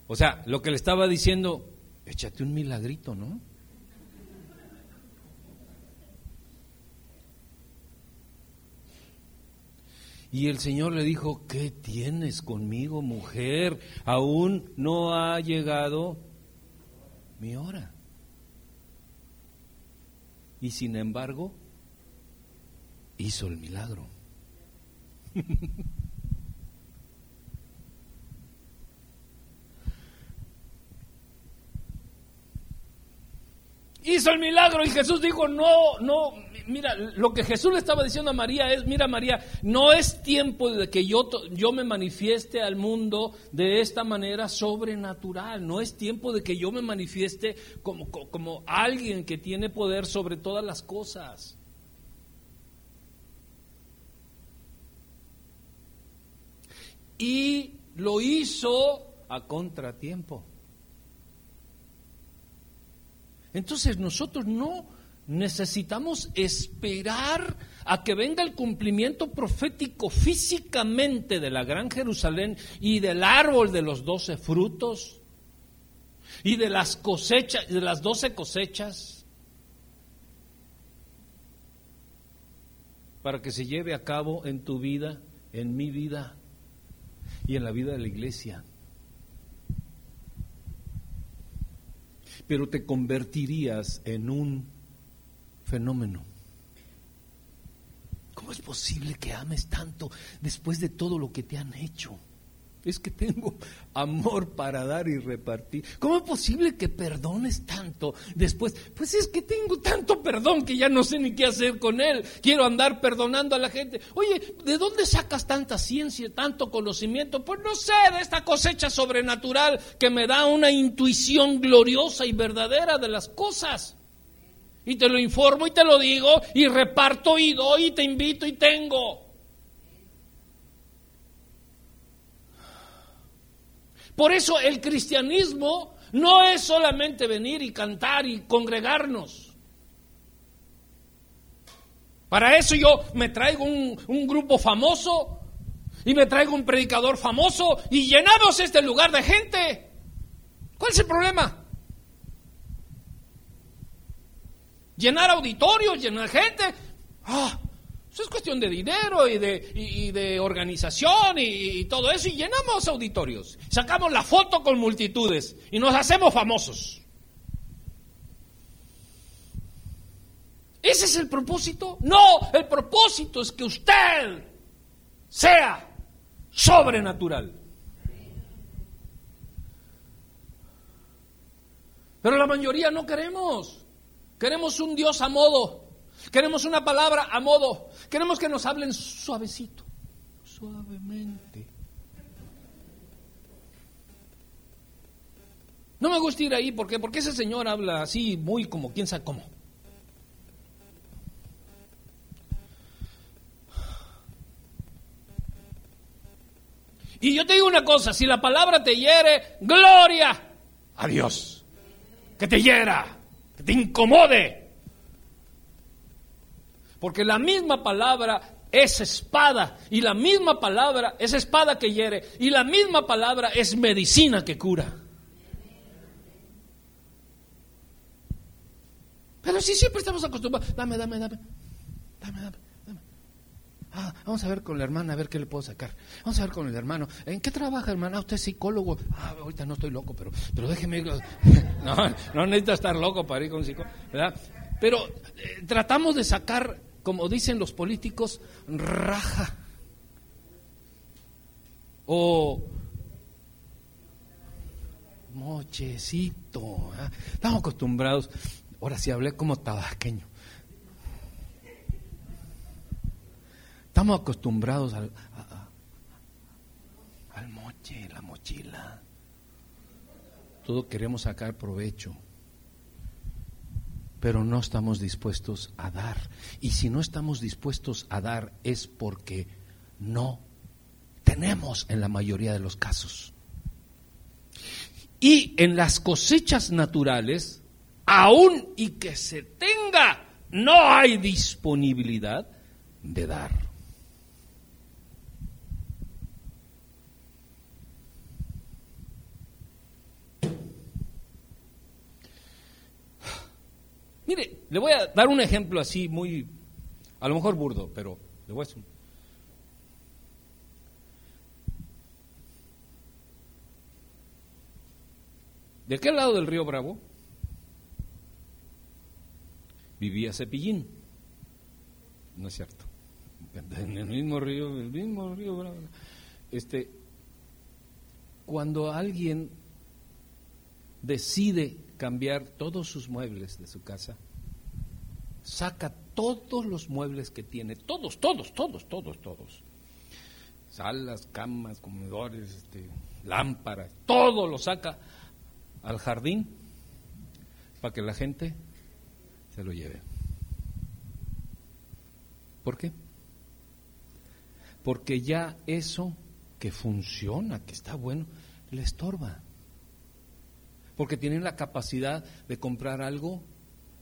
O sea, lo que le estaba diciendo, échate un milagrito, ¿no? Y el Señor le dijo, ¿qué tienes conmigo, mujer? Aún no ha llegado mi hora. Y sin embargo, hizo el milagro. [LAUGHS] hizo el milagro y Jesús dijo, no, no, mira, lo que Jesús le estaba diciendo a María es, mira María, no es tiempo de que yo, yo me manifieste al mundo de esta manera sobrenatural, no es tiempo de que yo me manifieste como, como alguien que tiene poder sobre todas las cosas. Y lo hizo a contratiempo. Entonces nosotros no necesitamos esperar a que venga el cumplimiento profético físicamente de la gran Jerusalén y del árbol de los doce frutos y de las cosechas, de las doce cosechas, para que se lleve a cabo en tu vida, en mi vida y en la vida de la iglesia. Pero te convertirías en un fenómeno. ¿Cómo es posible que ames tanto después de todo lo que te han hecho? Es que tengo amor para dar y repartir. ¿Cómo es posible que perdones tanto después? Pues es que tengo tanto perdón que ya no sé ni qué hacer con él. Quiero andar perdonando a la gente. Oye, ¿de dónde sacas tanta ciencia, tanto conocimiento? Pues no sé, de esta cosecha sobrenatural que me da una intuición gloriosa y verdadera de las cosas. Y te lo informo y te lo digo y reparto y doy y te invito y tengo. Por eso el cristianismo no es solamente venir y cantar y congregarnos. Para eso yo me traigo un, grupo famoso y me traigo un predicador famoso y llenamos este lugar de gente. ¿Cuál es el problema? Llenar auditorios, llenar gente. Ah, eso es cuestión de dinero y de, de organización y, y, todo eso. Y llenamos auditorios. Sacamos la foto con multitudes y nos hacemos famosos. ¿Ese es el propósito? No, el propósito es que usted sea sobrenatural. Pero la mayoría no queremos. Queremos un Dios a modo. Queremos una palabra a modo. Queremos que nos hablen suavecito, suavemente. No me gusta ir ahí porque porque ese señor habla así muy como quién sabe cómo. Y yo te digo una cosa, si la palabra te hiere, gloria a Dios. Que te hiera, que te incomode. Porque la misma palabra es espada y la misma palabra es espada que hiere y la misma palabra es medicina que cura. Pero si siempre estamos acostumbrados, dame, dame, dame, dame, dame. Ah, vamos a ver con la hermana, a ver qué le puedo sacar. Vamos a ver con el hermano. ¿En qué trabaja, hermana? Ah, usted es psicólogo. Ah, ahorita no estoy loco, pero, pero déjeme. [LAUGHS] No, no necesita estar loco para ir con un psicólogo, ¿verdad? Pero eh, tratamos de sacar, como dicen los políticos, raja. O mochecito. Estamos acostumbrados. Ahora sí hablé como tabasqueño. Estamos acostumbrados al, al moche, la mochila. Todo queremos sacar provecho, pero no estamos dispuestos a dar. Y si no estamos dispuestos a dar es porque no tenemos en la mayoría de los casos. Y en las cosechas naturales, aún y que se tenga, no hay disponibilidad de dar. Mire, le voy a dar un ejemplo así muy, a lo mejor burdo, pero le voy a decir. ¿De qué lado del río Bravo? Vivía Cepillín. No es cierto. En el mismo río, el mismo río Bravo. Este, cuando alguien decide cambiar todos sus muebles de su casa, saca todos los muebles que tiene, todos, todos, todos, todos, todos. Salas, camas, comedores, este, lámparas, todo lo saca al jardín para que la gente se lo lleve. ¿Por qué? Porque ya eso que funciona, que está bueno, le estorba porque tienen la capacidad de comprar algo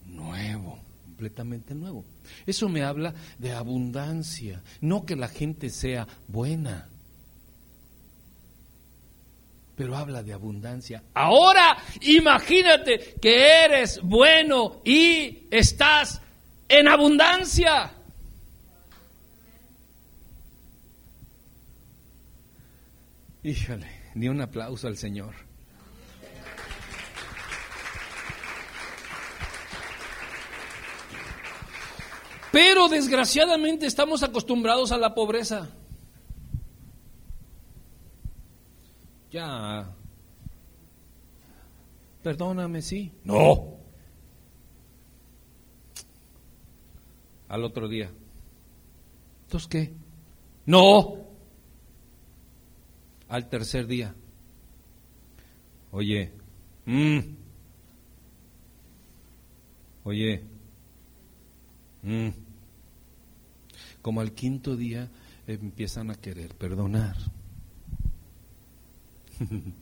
nuevo, completamente nuevo. Eso me habla de abundancia, no que la gente sea buena, pero habla de abundancia. Ahora imagínate que eres bueno y estás en abundancia. Híjole, ni un aplauso al Señor. Pero desgraciadamente estamos acostumbrados a la pobreza. Ya. Perdóname, sí. No. Al otro día. ¿Entonces qué? No. Al tercer día. Oye. Mm. Oye. Mm. Como al quinto día empiezan a querer perdonar. [LAUGHS]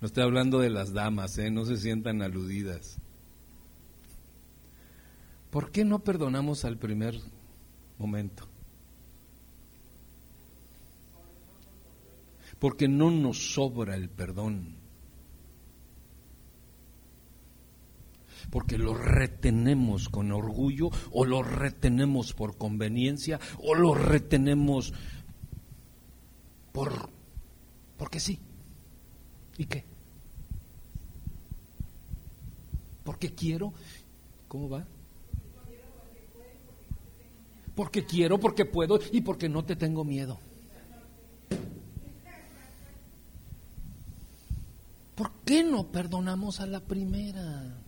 No estoy hablando de las damas, ¿eh? no se sientan aludidas. ¿Por qué no perdonamos al primer momento? Porque no nos sobra el perdón. Porque lo retenemos con orgullo o lo retenemos por conveniencia o lo retenemos por porque sí. ¿Y qué? Porque quiero. ¿Cómo va? Porque quiero, porque puedo y porque no te tengo miedo. ¿Por qué no perdonamos a la primera?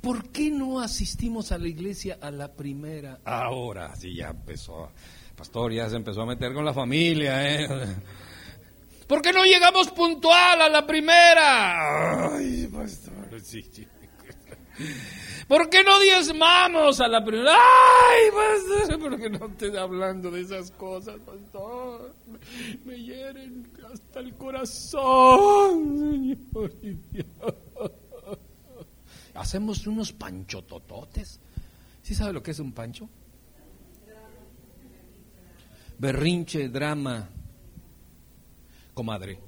¿Por qué no asistimos a la iglesia a la primera? Ahora sí ya empezó, pastor, ya se empezó a meter con la familia, ¿eh? [LAUGHS] ¿Por qué no llegamos puntual a la primera? Ay, pastor, sí. [LAUGHS] ¿Por qué no diezmamos a la primera? ¡Ay, pastor! ¿Por qué no estoy hablando de esas cosas, pastor? Me, hieren hasta el corazón, Hacemos unos panchotototes. ¿Sí sabe lo que es un pancho? Berrinche, drama. Comadre,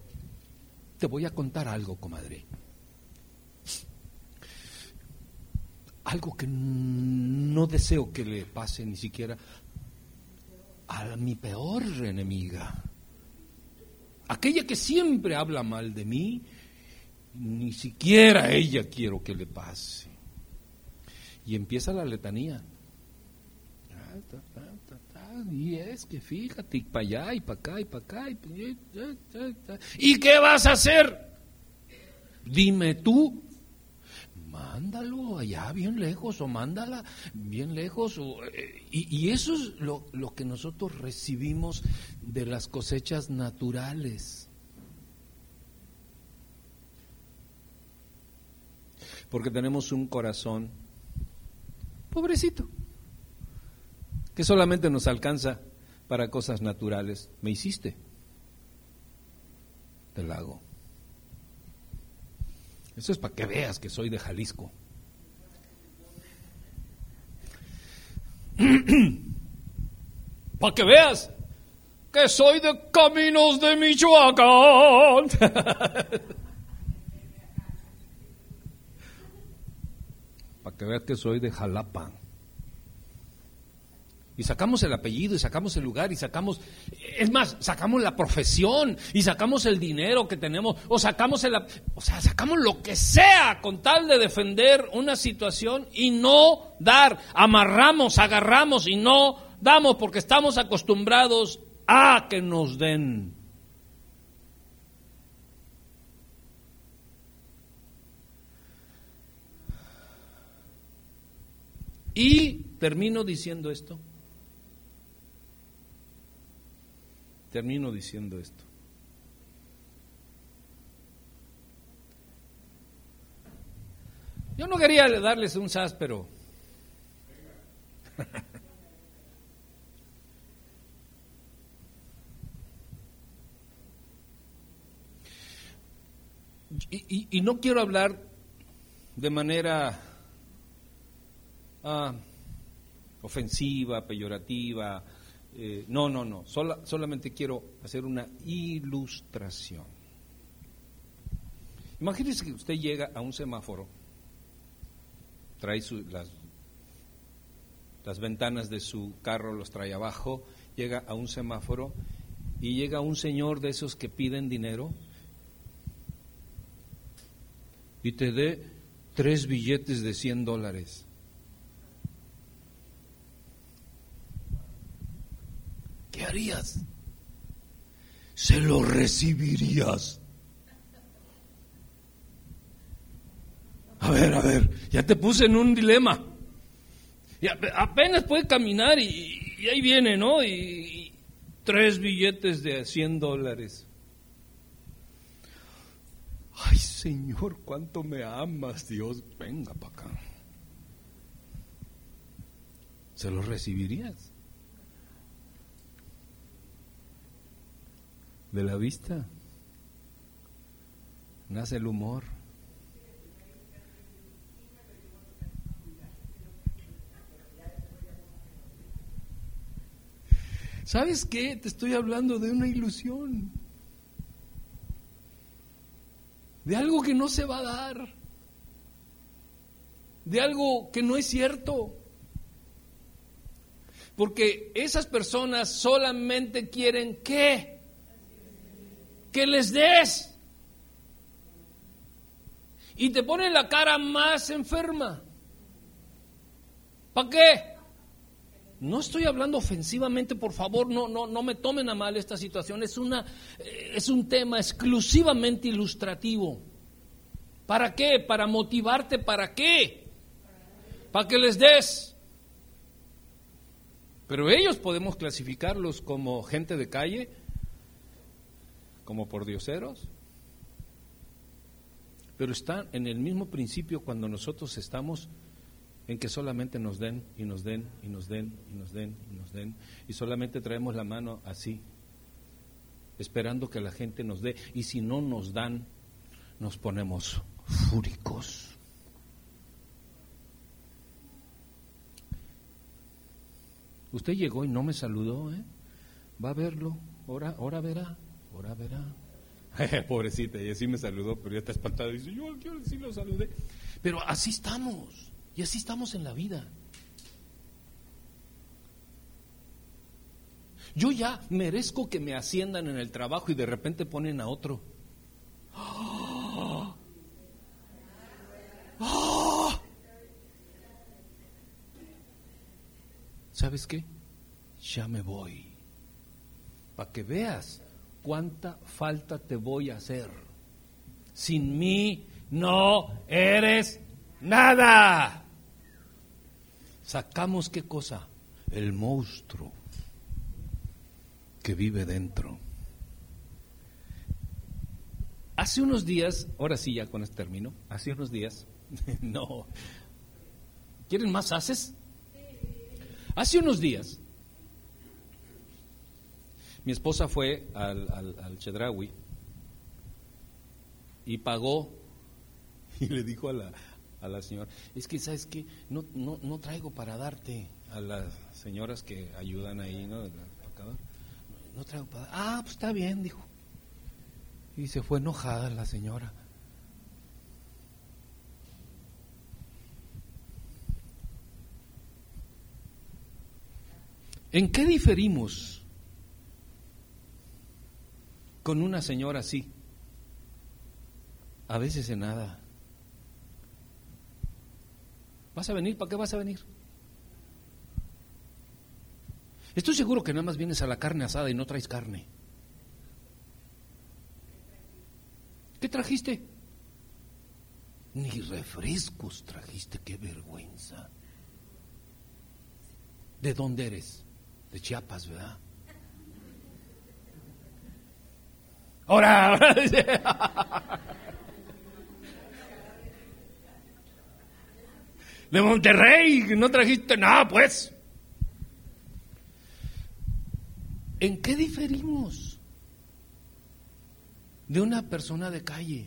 te voy a contar algo, comadre. algo que no deseo que le pase ni siquiera a mi peor enemiga. Aquella que siempre habla mal de mí, ni siquiera a ella quiero que le pase. Y empieza la letanía. Y es que fíjate, y para allá, y para acá, y para acá. ¿Y qué vas a hacer? Dime tú mándalo allá bien lejos o mándala bien lejos. Eh, y, eso es lo que nosotros recibimos de las cosechas naturales. Porque tenemos un corazón pobrecito, que solamente nos alcanza para cosas naturales. Me hiciste, te lo hago. Eso es para que veas que soy de Jalisco. [CLEARS THROAT] para que veas que soy de Caminos de Michoacán. [LAUGHS] que veas que soy de Jalapa y sacamos el apellido y sacamos el lugar y sacamos, es más, sacamos la profesión y sacamos el dinero que tenemos o sacamos el, o sea, sacamos lo que sea con tal de defender una situación y no dar, amarramos, agarramos y no damos porque estamos acostumbrados a que nos den. Y termino diciendo esto. Termino diciendo esto. Yo no quería darles un sas, pero... [LAUGHS] y, no quiero hablar de manera ah, ofensiva, peyorativa, eh, no, no, no, solamente quiero hacer una ilustración. Imagínese que usted llega a un semáforo, trae las, las ventanas de su carro, los trae abajo, llega a un semáforo y llega un señor de esos que piden dinero y te dé tres billetes de 100 dólares. Se lo recibirías. A ver, a ver, ya te puse en un dilema. Y apenas puede caminar y, ahí viene, ¿no? Y, tres billetes de 100 dólares. Ay, Señor, cuánto me amas, Dios. Venga para acá. ¿Se lo recibirías? de la vista. Nace el humor. ¿Sabes qué? Te estoy hablando de una ilusión. De algo que no se va a dar. De algo que no es cierto. Porque esas personas solamente quieren qué? Que les des. Y te ponen la cara más enferma. ¿Para qué? No estoy hablando ofensivamente, por favor, no, no, no me tomen a mal esta situación. Es, una, eh, es un tema exclusivamente ilustrativo. ¿Para qué? Para motivarte, ¿para qué? Para que les des. Pero ellos podemos clasificarlos como gente de calle, como por dioseros. Pero están en el mismo principio cuando nosotros estamos en que solamente nos den y nos den y nos den y nos den y nos den y solamente traemos la mano así, esperando que la gente nos dé y si no nos dan, nos ponemos fúricos. Usted llegó y no me saludó, ¿eh? Va a verlo, ahora, ahora verá, ahora verá. [LAUGHS] Pobrecita, y así me saludó, pero ya está espantada dice, yo, yo sí lo saludé. Pero así estamos. Y así estamos en la vida. Yo ya merezco que me asciendan en el trabajo y de repente ponen a otro. [GASPS] ¿Sabes qué? Ya me voy. Para que veas cuánta falta te voy a hacer. Sin mí no eres nada. Sacamos qué cosa? El monstruo que vive dentro. Hace unos días, ahora sí ya con este término, hace unos días, [LAUGHS] no, ¿quieren más haces? Hace unos días, mi esposa fue al, al, al y pagó [LAUGHS] y le dijo a la, a la señora, es que, ¿sabes qué? No, no, no traigo para darte a las señoras que ayudan ahí, ¿no? No traigo para Ah, pues está bien, dijo. Y se fue enojada la señora. ¿En qué diferimos con una señora así? A veces en nada. ¿Vas a venir? ¿Para qué vas a venir? Estoy seguro que nada más vienes a la carne asada y no traes carne. ¿Qué trajiste? Ni refrescos trajiste, qué vergüenza. ¿De dónde eres? De Chiapas, ¿verdad? Ahora. de Monterrey, no trajiste nada, pues. ¿En qué diferimos de una persona de calle?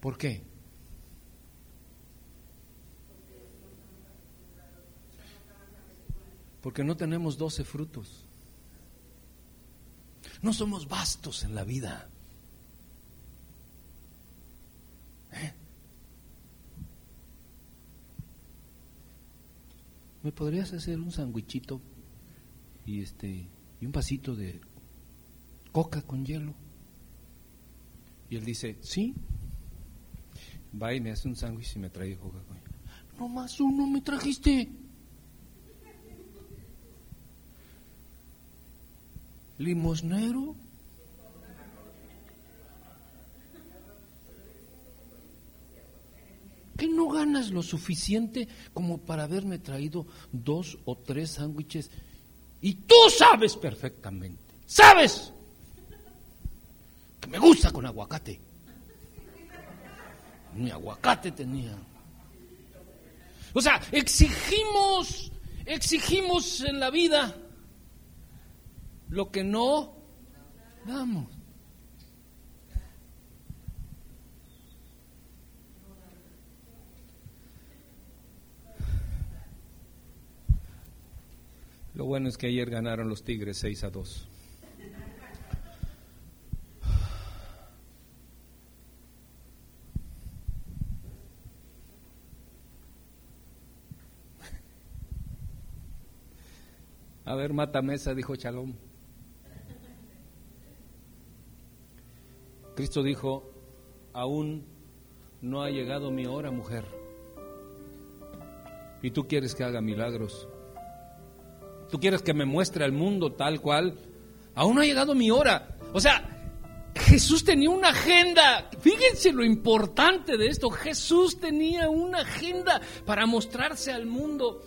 ¿Por qué? Porque no tenemos doce frutos. No somos vastos en la vida. ¿me podrías hacer un sandwichito y este y un vasito de coca con hielo? Y él dice, sí. Va y me hace un sándwich y me trae coca con hielo. No más uno me trajiste. Limosnero. ¿Qué no ganas lo suficiente como para haberme traído dos o tres sándwiches? Y tú sabes perfectamente, sabes que me gusta con aguacate. Mi aguacate tenía. O sea, exigimos, exigimos en la vida lo que no damos. Lo bueno es que ayer ganaron los Tigres 6 a 2. A ver, mata mesa, dijo Chalón. Cristo dijo, aún no ha llegado mi hora, mujer. Y tú quieres que haga milagros. Tú quieres que me muestre al mundo tal cual. Aún no ha llegado mi hora. O sea, Jesús tenía una agenda. Fíjense lo importante de esto. Jesús tenía una agenda para mostrarse al mundo.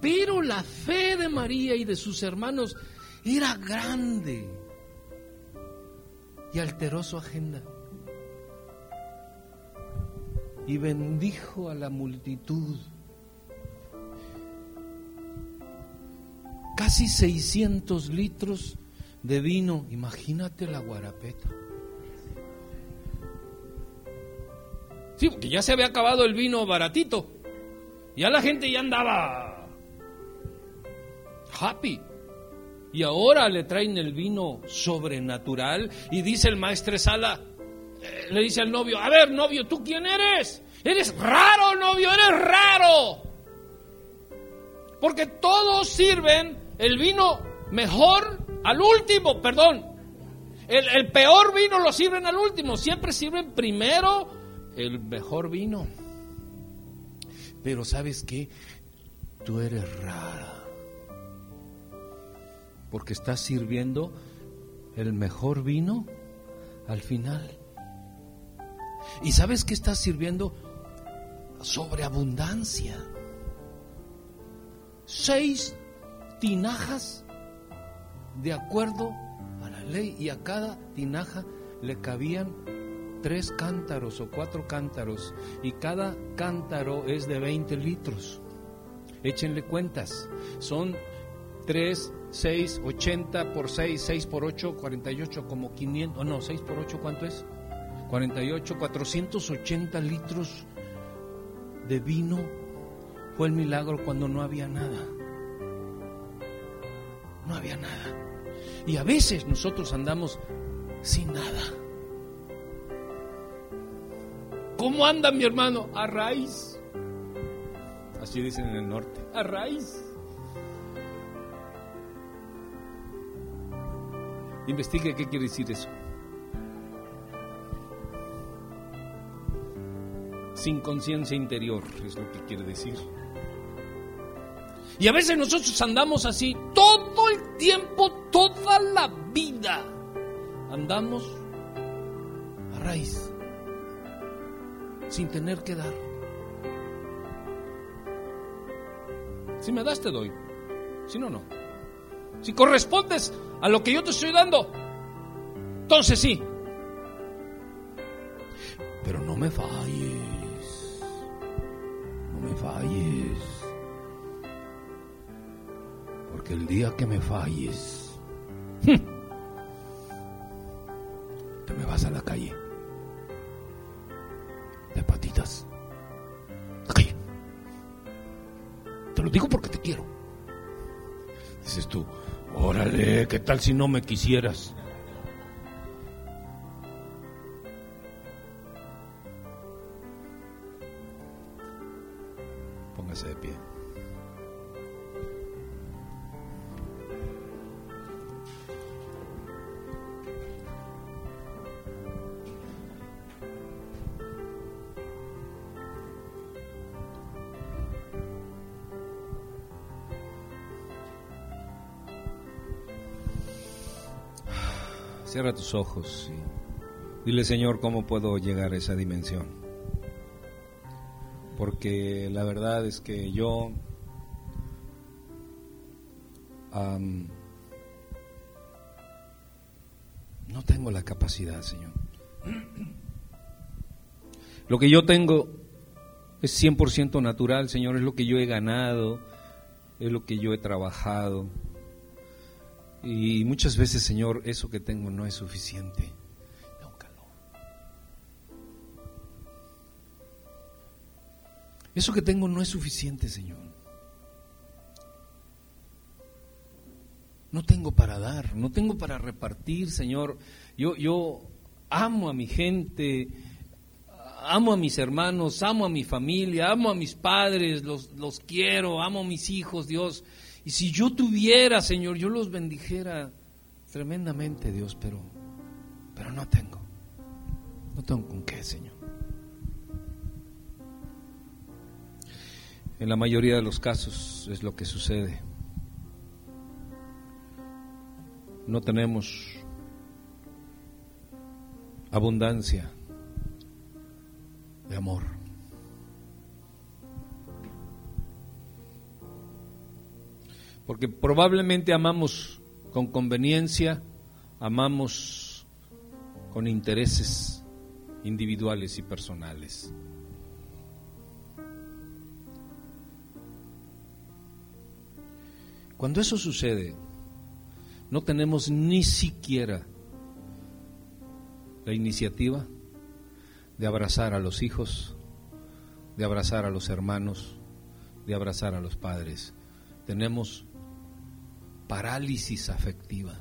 Pero la fe de María y de sus hermanos era grande y alteró su agenda. Y bendijo a la multitud. Casi 600 litros de vino. Imagínate la guarapeta. Sí, porque ya se había acabado el vino baratito. Ya la gente ya andaba happy. Y ahora le traen el vino sobrenatural y dice el maestro Sala, eh, le dice al novio, a ver novio, ¿tú quién eres? Eres raro, novio, eres raro. Porque todos sirven el vino mejor al último, perdón. El, el peor vino lo sirven al último, siempre sirven primero el mejor vino. Pero sabes qué, tú eres rara porque estás sirviendo el mejor vino al final. ¿Y sabes que estás sirviendo? Sobreabundancia. Seis tinajas de acuerdo a la ley y a cada tinaja le cabían tres cántaros o cuatro cántaros y cada cántaro es de 20 litros. Échenle cuentas. Son tres 6, 80 por 6, 6 por 8, 48, como 500, no, 6 por 8, ¿cuánto es? 48, 480 litros de vino. Fue el milagro cuando no había nada. No había nada. Y a veces nosotros andamos sin nada. ¿Cómo anda mi hermano? A raíz. Así dicen en el norte. A raíz. Investigue qué quiere decir eso. Sin conciencia interior es lo que quiere decir. Y a veces nosotros andamos así todo el tiempo, toda la vida. Andamos a raíz, sin tener que dar. Si me das, te doy. Si no, no. Si correspondes a lo que yo te estoy dando, entonces sí. Pero no me falles, no me falles, porque el día que me falles, te me vas a la calle, de patitas, la calle. Te lo digo porque te quiero. Dices tú, Órale, ¿qué tal si no me quisieras? Póngase de pie. Cierra tus ojos y dile, Señor, ¿cómo puedo llegar a esa dimensión? Porque la verdad es que yo no tengo la capacidad, Señor. [CLEARS THROAT] Lo que yo tengo es 100% natural, Señor, es lo que yo he ganado, es lo que yo he trabajado. Y muchas veces, Señor, eso que tengo no es suficiente. Eso que tengo no es suficiente, Señor. no tengo para dar, no tengo para repartir, Señor. Yo, yo amo a mi gente, amo a mis hermanos, amo a mi familia, amo a mis padres, los, los quiero, amo a mis hijos, Dios. Y si yo tuviera, Señor, yo los bendijera tremendamente, Dios, pero, pero no tengo. No tengo con qué, Señor. En la mayoría de los casos es lo que sucede. No tenemos abundancia de amor. Porque probablemente amamos con conveniencia, amamos con intereses individuales y personales. Cuando eso sucede, no tenemos ni siquiera la iniciativa de abrazar a los hijos, de abrazar a los hermanos, de abrazar a los padres. Tenemos parálisis afectiva.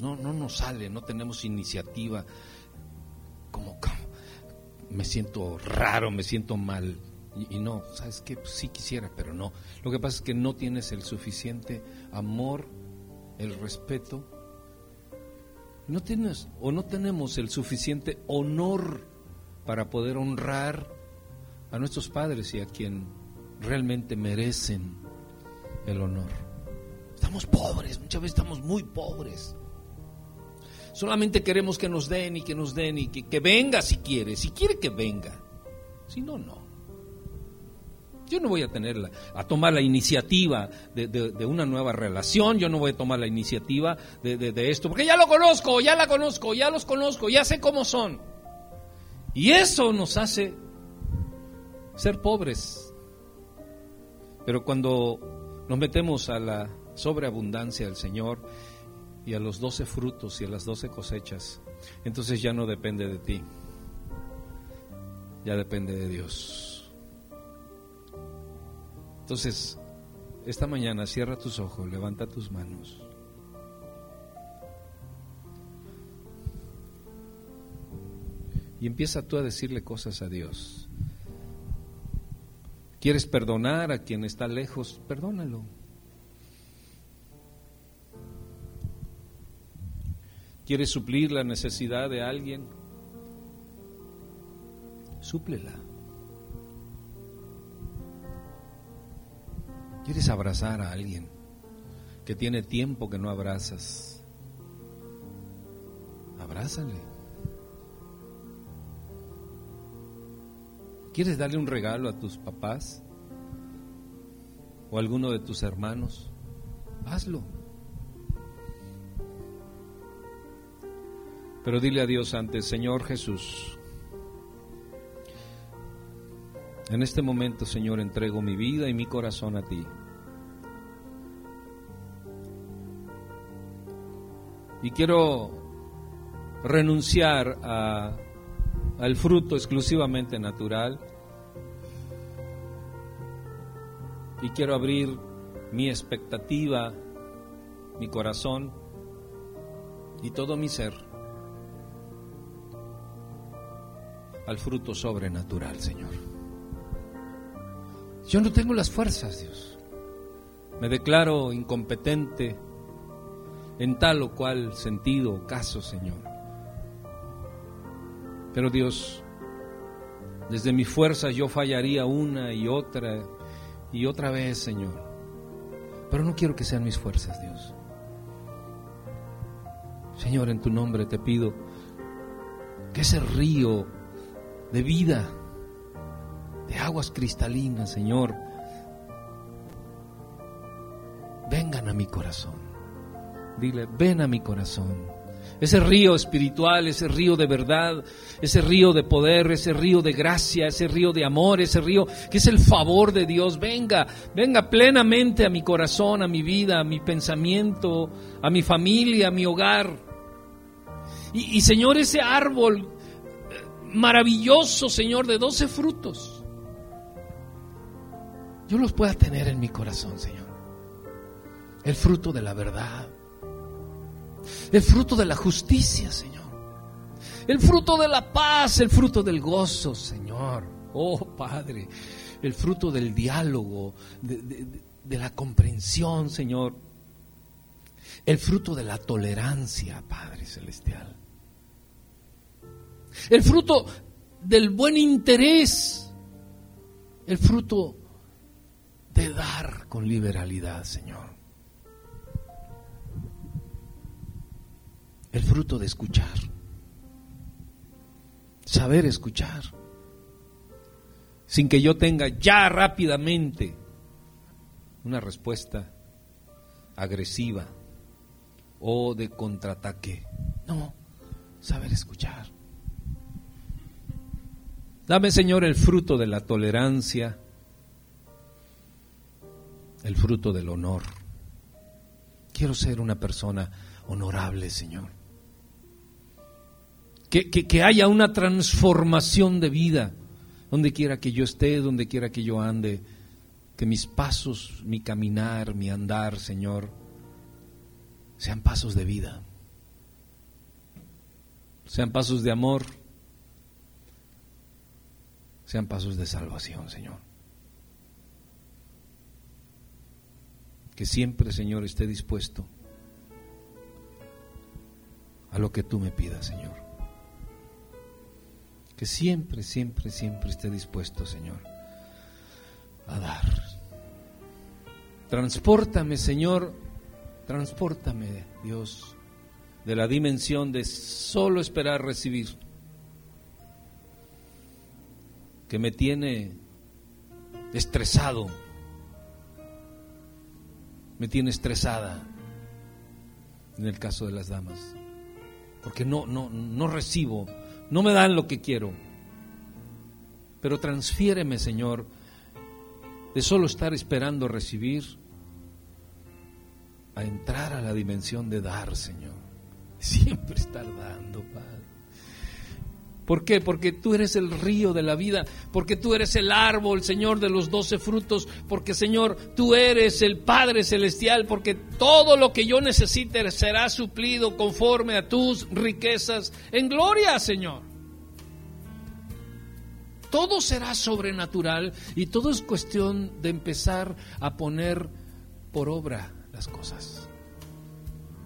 No, no nos sale, no tenemos iniciativa. Como, me siento raro, me siento mal. Y, no, ¿sabes qué? Pues sí quisiera, pero no. Lo que pasa es que no tienes el suficiente amor, el respeto no tienes o no tenemos el suficiente honor para poder honrar a nuestros padres y a quien realmente merecen el honor. Estamos pobres, muchas veces estamos muy pobres. Solamente queremos que nos den y que nos den y que, venga si quiere, si quiere que venga. Si no, no. Yo no voy a tener a tomar la iniciativa de, una nueva relación, yo no voy a tomar la iniciativa de, esto, porque ya lo conozco, ya la conozco, ya los conozco, ya sé cómo son. Y eso nos hace ser pobres. Pero cuando nos metemos a la sobreabundancia del Señor y a los doce frutos y a las doce cosechas, entonces ya no depende de ti, ya depende de Dios. Entonces, esta mañana cierra tus ojos, levanta tus manos. Y empieza tú a decirle cosas a Dios. ¿Quieres perdonar a quien está lejos? Perdónalo. ¿Quieres suplir la necesidad de alguien? Súplela. ¿Quieres abrazar a alguien que tiene tiempo que no abrazas? Abrázale. ¿Quieres darle un regalo a tus papás o a alguno de tus hermanos? Hazlo. Pero dile a Dios antes, Señor Jesús, En este momento, Señor, entrego mi vida y mi corazón a ti. Y quiero renunciar al fruto exclusivamente natural. Y quiero abrir mi expectativa, mi corazón y todo mi ser al fruto sobrenatural, Señor. Yo no tengo las fuerzas, Dios. Me declaro incompetente en tal o cual sentido o caso, Señor. Pero Dios, desde mi fuerza yo fallaría una y otra y otra vez, Señor. Pero no quiero que sean mis fuerzas, Dios. Señor, en tu nombre te pido que ese río de vida de aguas cristalinas, Señor, vengan a mi corazón. Dile, ven a mi corazón. Ese río espiritual, ese río de verdad, ese río de poder, ese río de gracia, ese río de amor, ese río que es el favor de Dios, venga, venga plenamente a mi corazón, a mi vida, a mi pensamiento, a mi familia, a mi hogar. Y, y Señor, ese árbol maravilloso, Señor, de doce frutos yo los pueda tener en mi corazón, Señor. el fruto de la verdad, el fruto de la justicia, Señor, el fruto de la paz, el fruto del gozo, Señor. Oh Padre, el fruto del diálogo, de, la comprensión, Señor. El fruto de la tolerancia, Padre Celestial. El fruto del buen interés. El fruto de dar con liberalidad, Señor. El fruto de escuchar. Saber escuchar. Sin que yo tenga ya rápidamente una respuesta agresiva o de contraataque. No, saber escuchar. Dame, Señor, el fruto de la tolerancia, el fruto del honor. Quiero ser una persona honorable, Señor. Que, que, haya una transformación de vida, donde quiera que yo esté, donde quiera que yo ande, que mis pasos, mi caminar, mi andar, Señor, sean pasos de vida, sean pasos de amor, sean pasos de salvación, Señor. Que siempre, Señor, esté dispuesto a lo que tú me pidas, Señor. Que siempre, siempre, siempre esté dispuesto, Señor, a dar. Transpórtame, Señor, transpórtame, Dios, de la dimensión de solo esperar recibir, que me tiene estresado me tiene estresada en el caso de las damas, porque no, no, no recibo, no me dan lo que quiero. Pero transfiéreme, Señor, de solo estar esperando recibir a entrar a la dimensión de dar, Señor. Siempre estar dando, Padre. ¿Por qué? Porque tú eres el río de la vida, porque tú eres el árbol, Señor, de los doce frutos, porque, Señor, tú eres el Padre Celestial, porque todo lo que yo necesite será suplido conforme a tus riquezas en gloria, Señor. Todo será sobrenatural y todo es cuestión de empezar a poner por obra las cosas,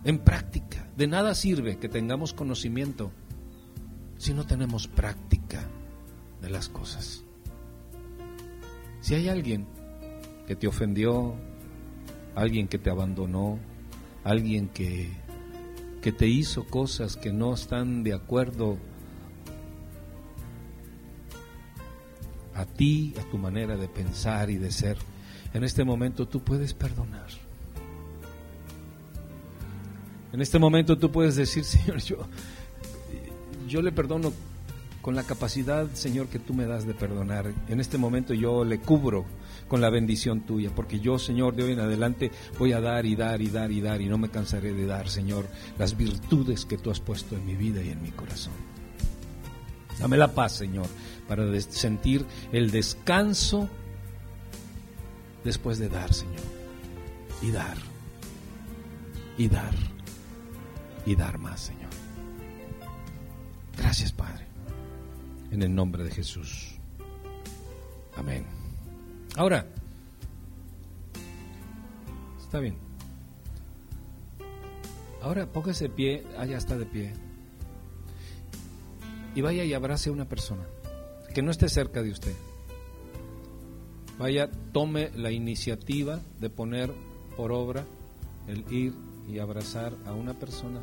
en práctica. De nada sirve que tengamos conocimiento si no tenemos práctica de las cosas. Si hay alguien que te ofendió, alguien que te abandonó, alguien que, que te hizo cosas que no están de acuerdo a ti, a tu manera de pensar y de ser, en este momento tú puedes perdonar. En este momento tú puedes decir, [LAUGHS] Señor, yo, yo le perdono con la capacidad, Señor, que tú me das de perdonar. En este momento yo le cubro con la bendición tuya, porque yo, Señor, de hoy en adelante voy a dar y dar y dar y dar y no me cansaré de dar, Señor, las virtudes que tú has puesto en mi vida y en mi corazón. Dame la paz, Señor, para sentir el descanso después de dar, Señor. Y dar. Y dar. Y dar más, Señor. Gracias, Padre. En el nombre de Jesús. Amén. Ahora, está bien. Ahora póngase de pie, allá está de pie. Y vaya y abrace a una persona que no esté cerca de usted. Vaya, tome la iniciativa de poner por obra el ir y abrazar a una persona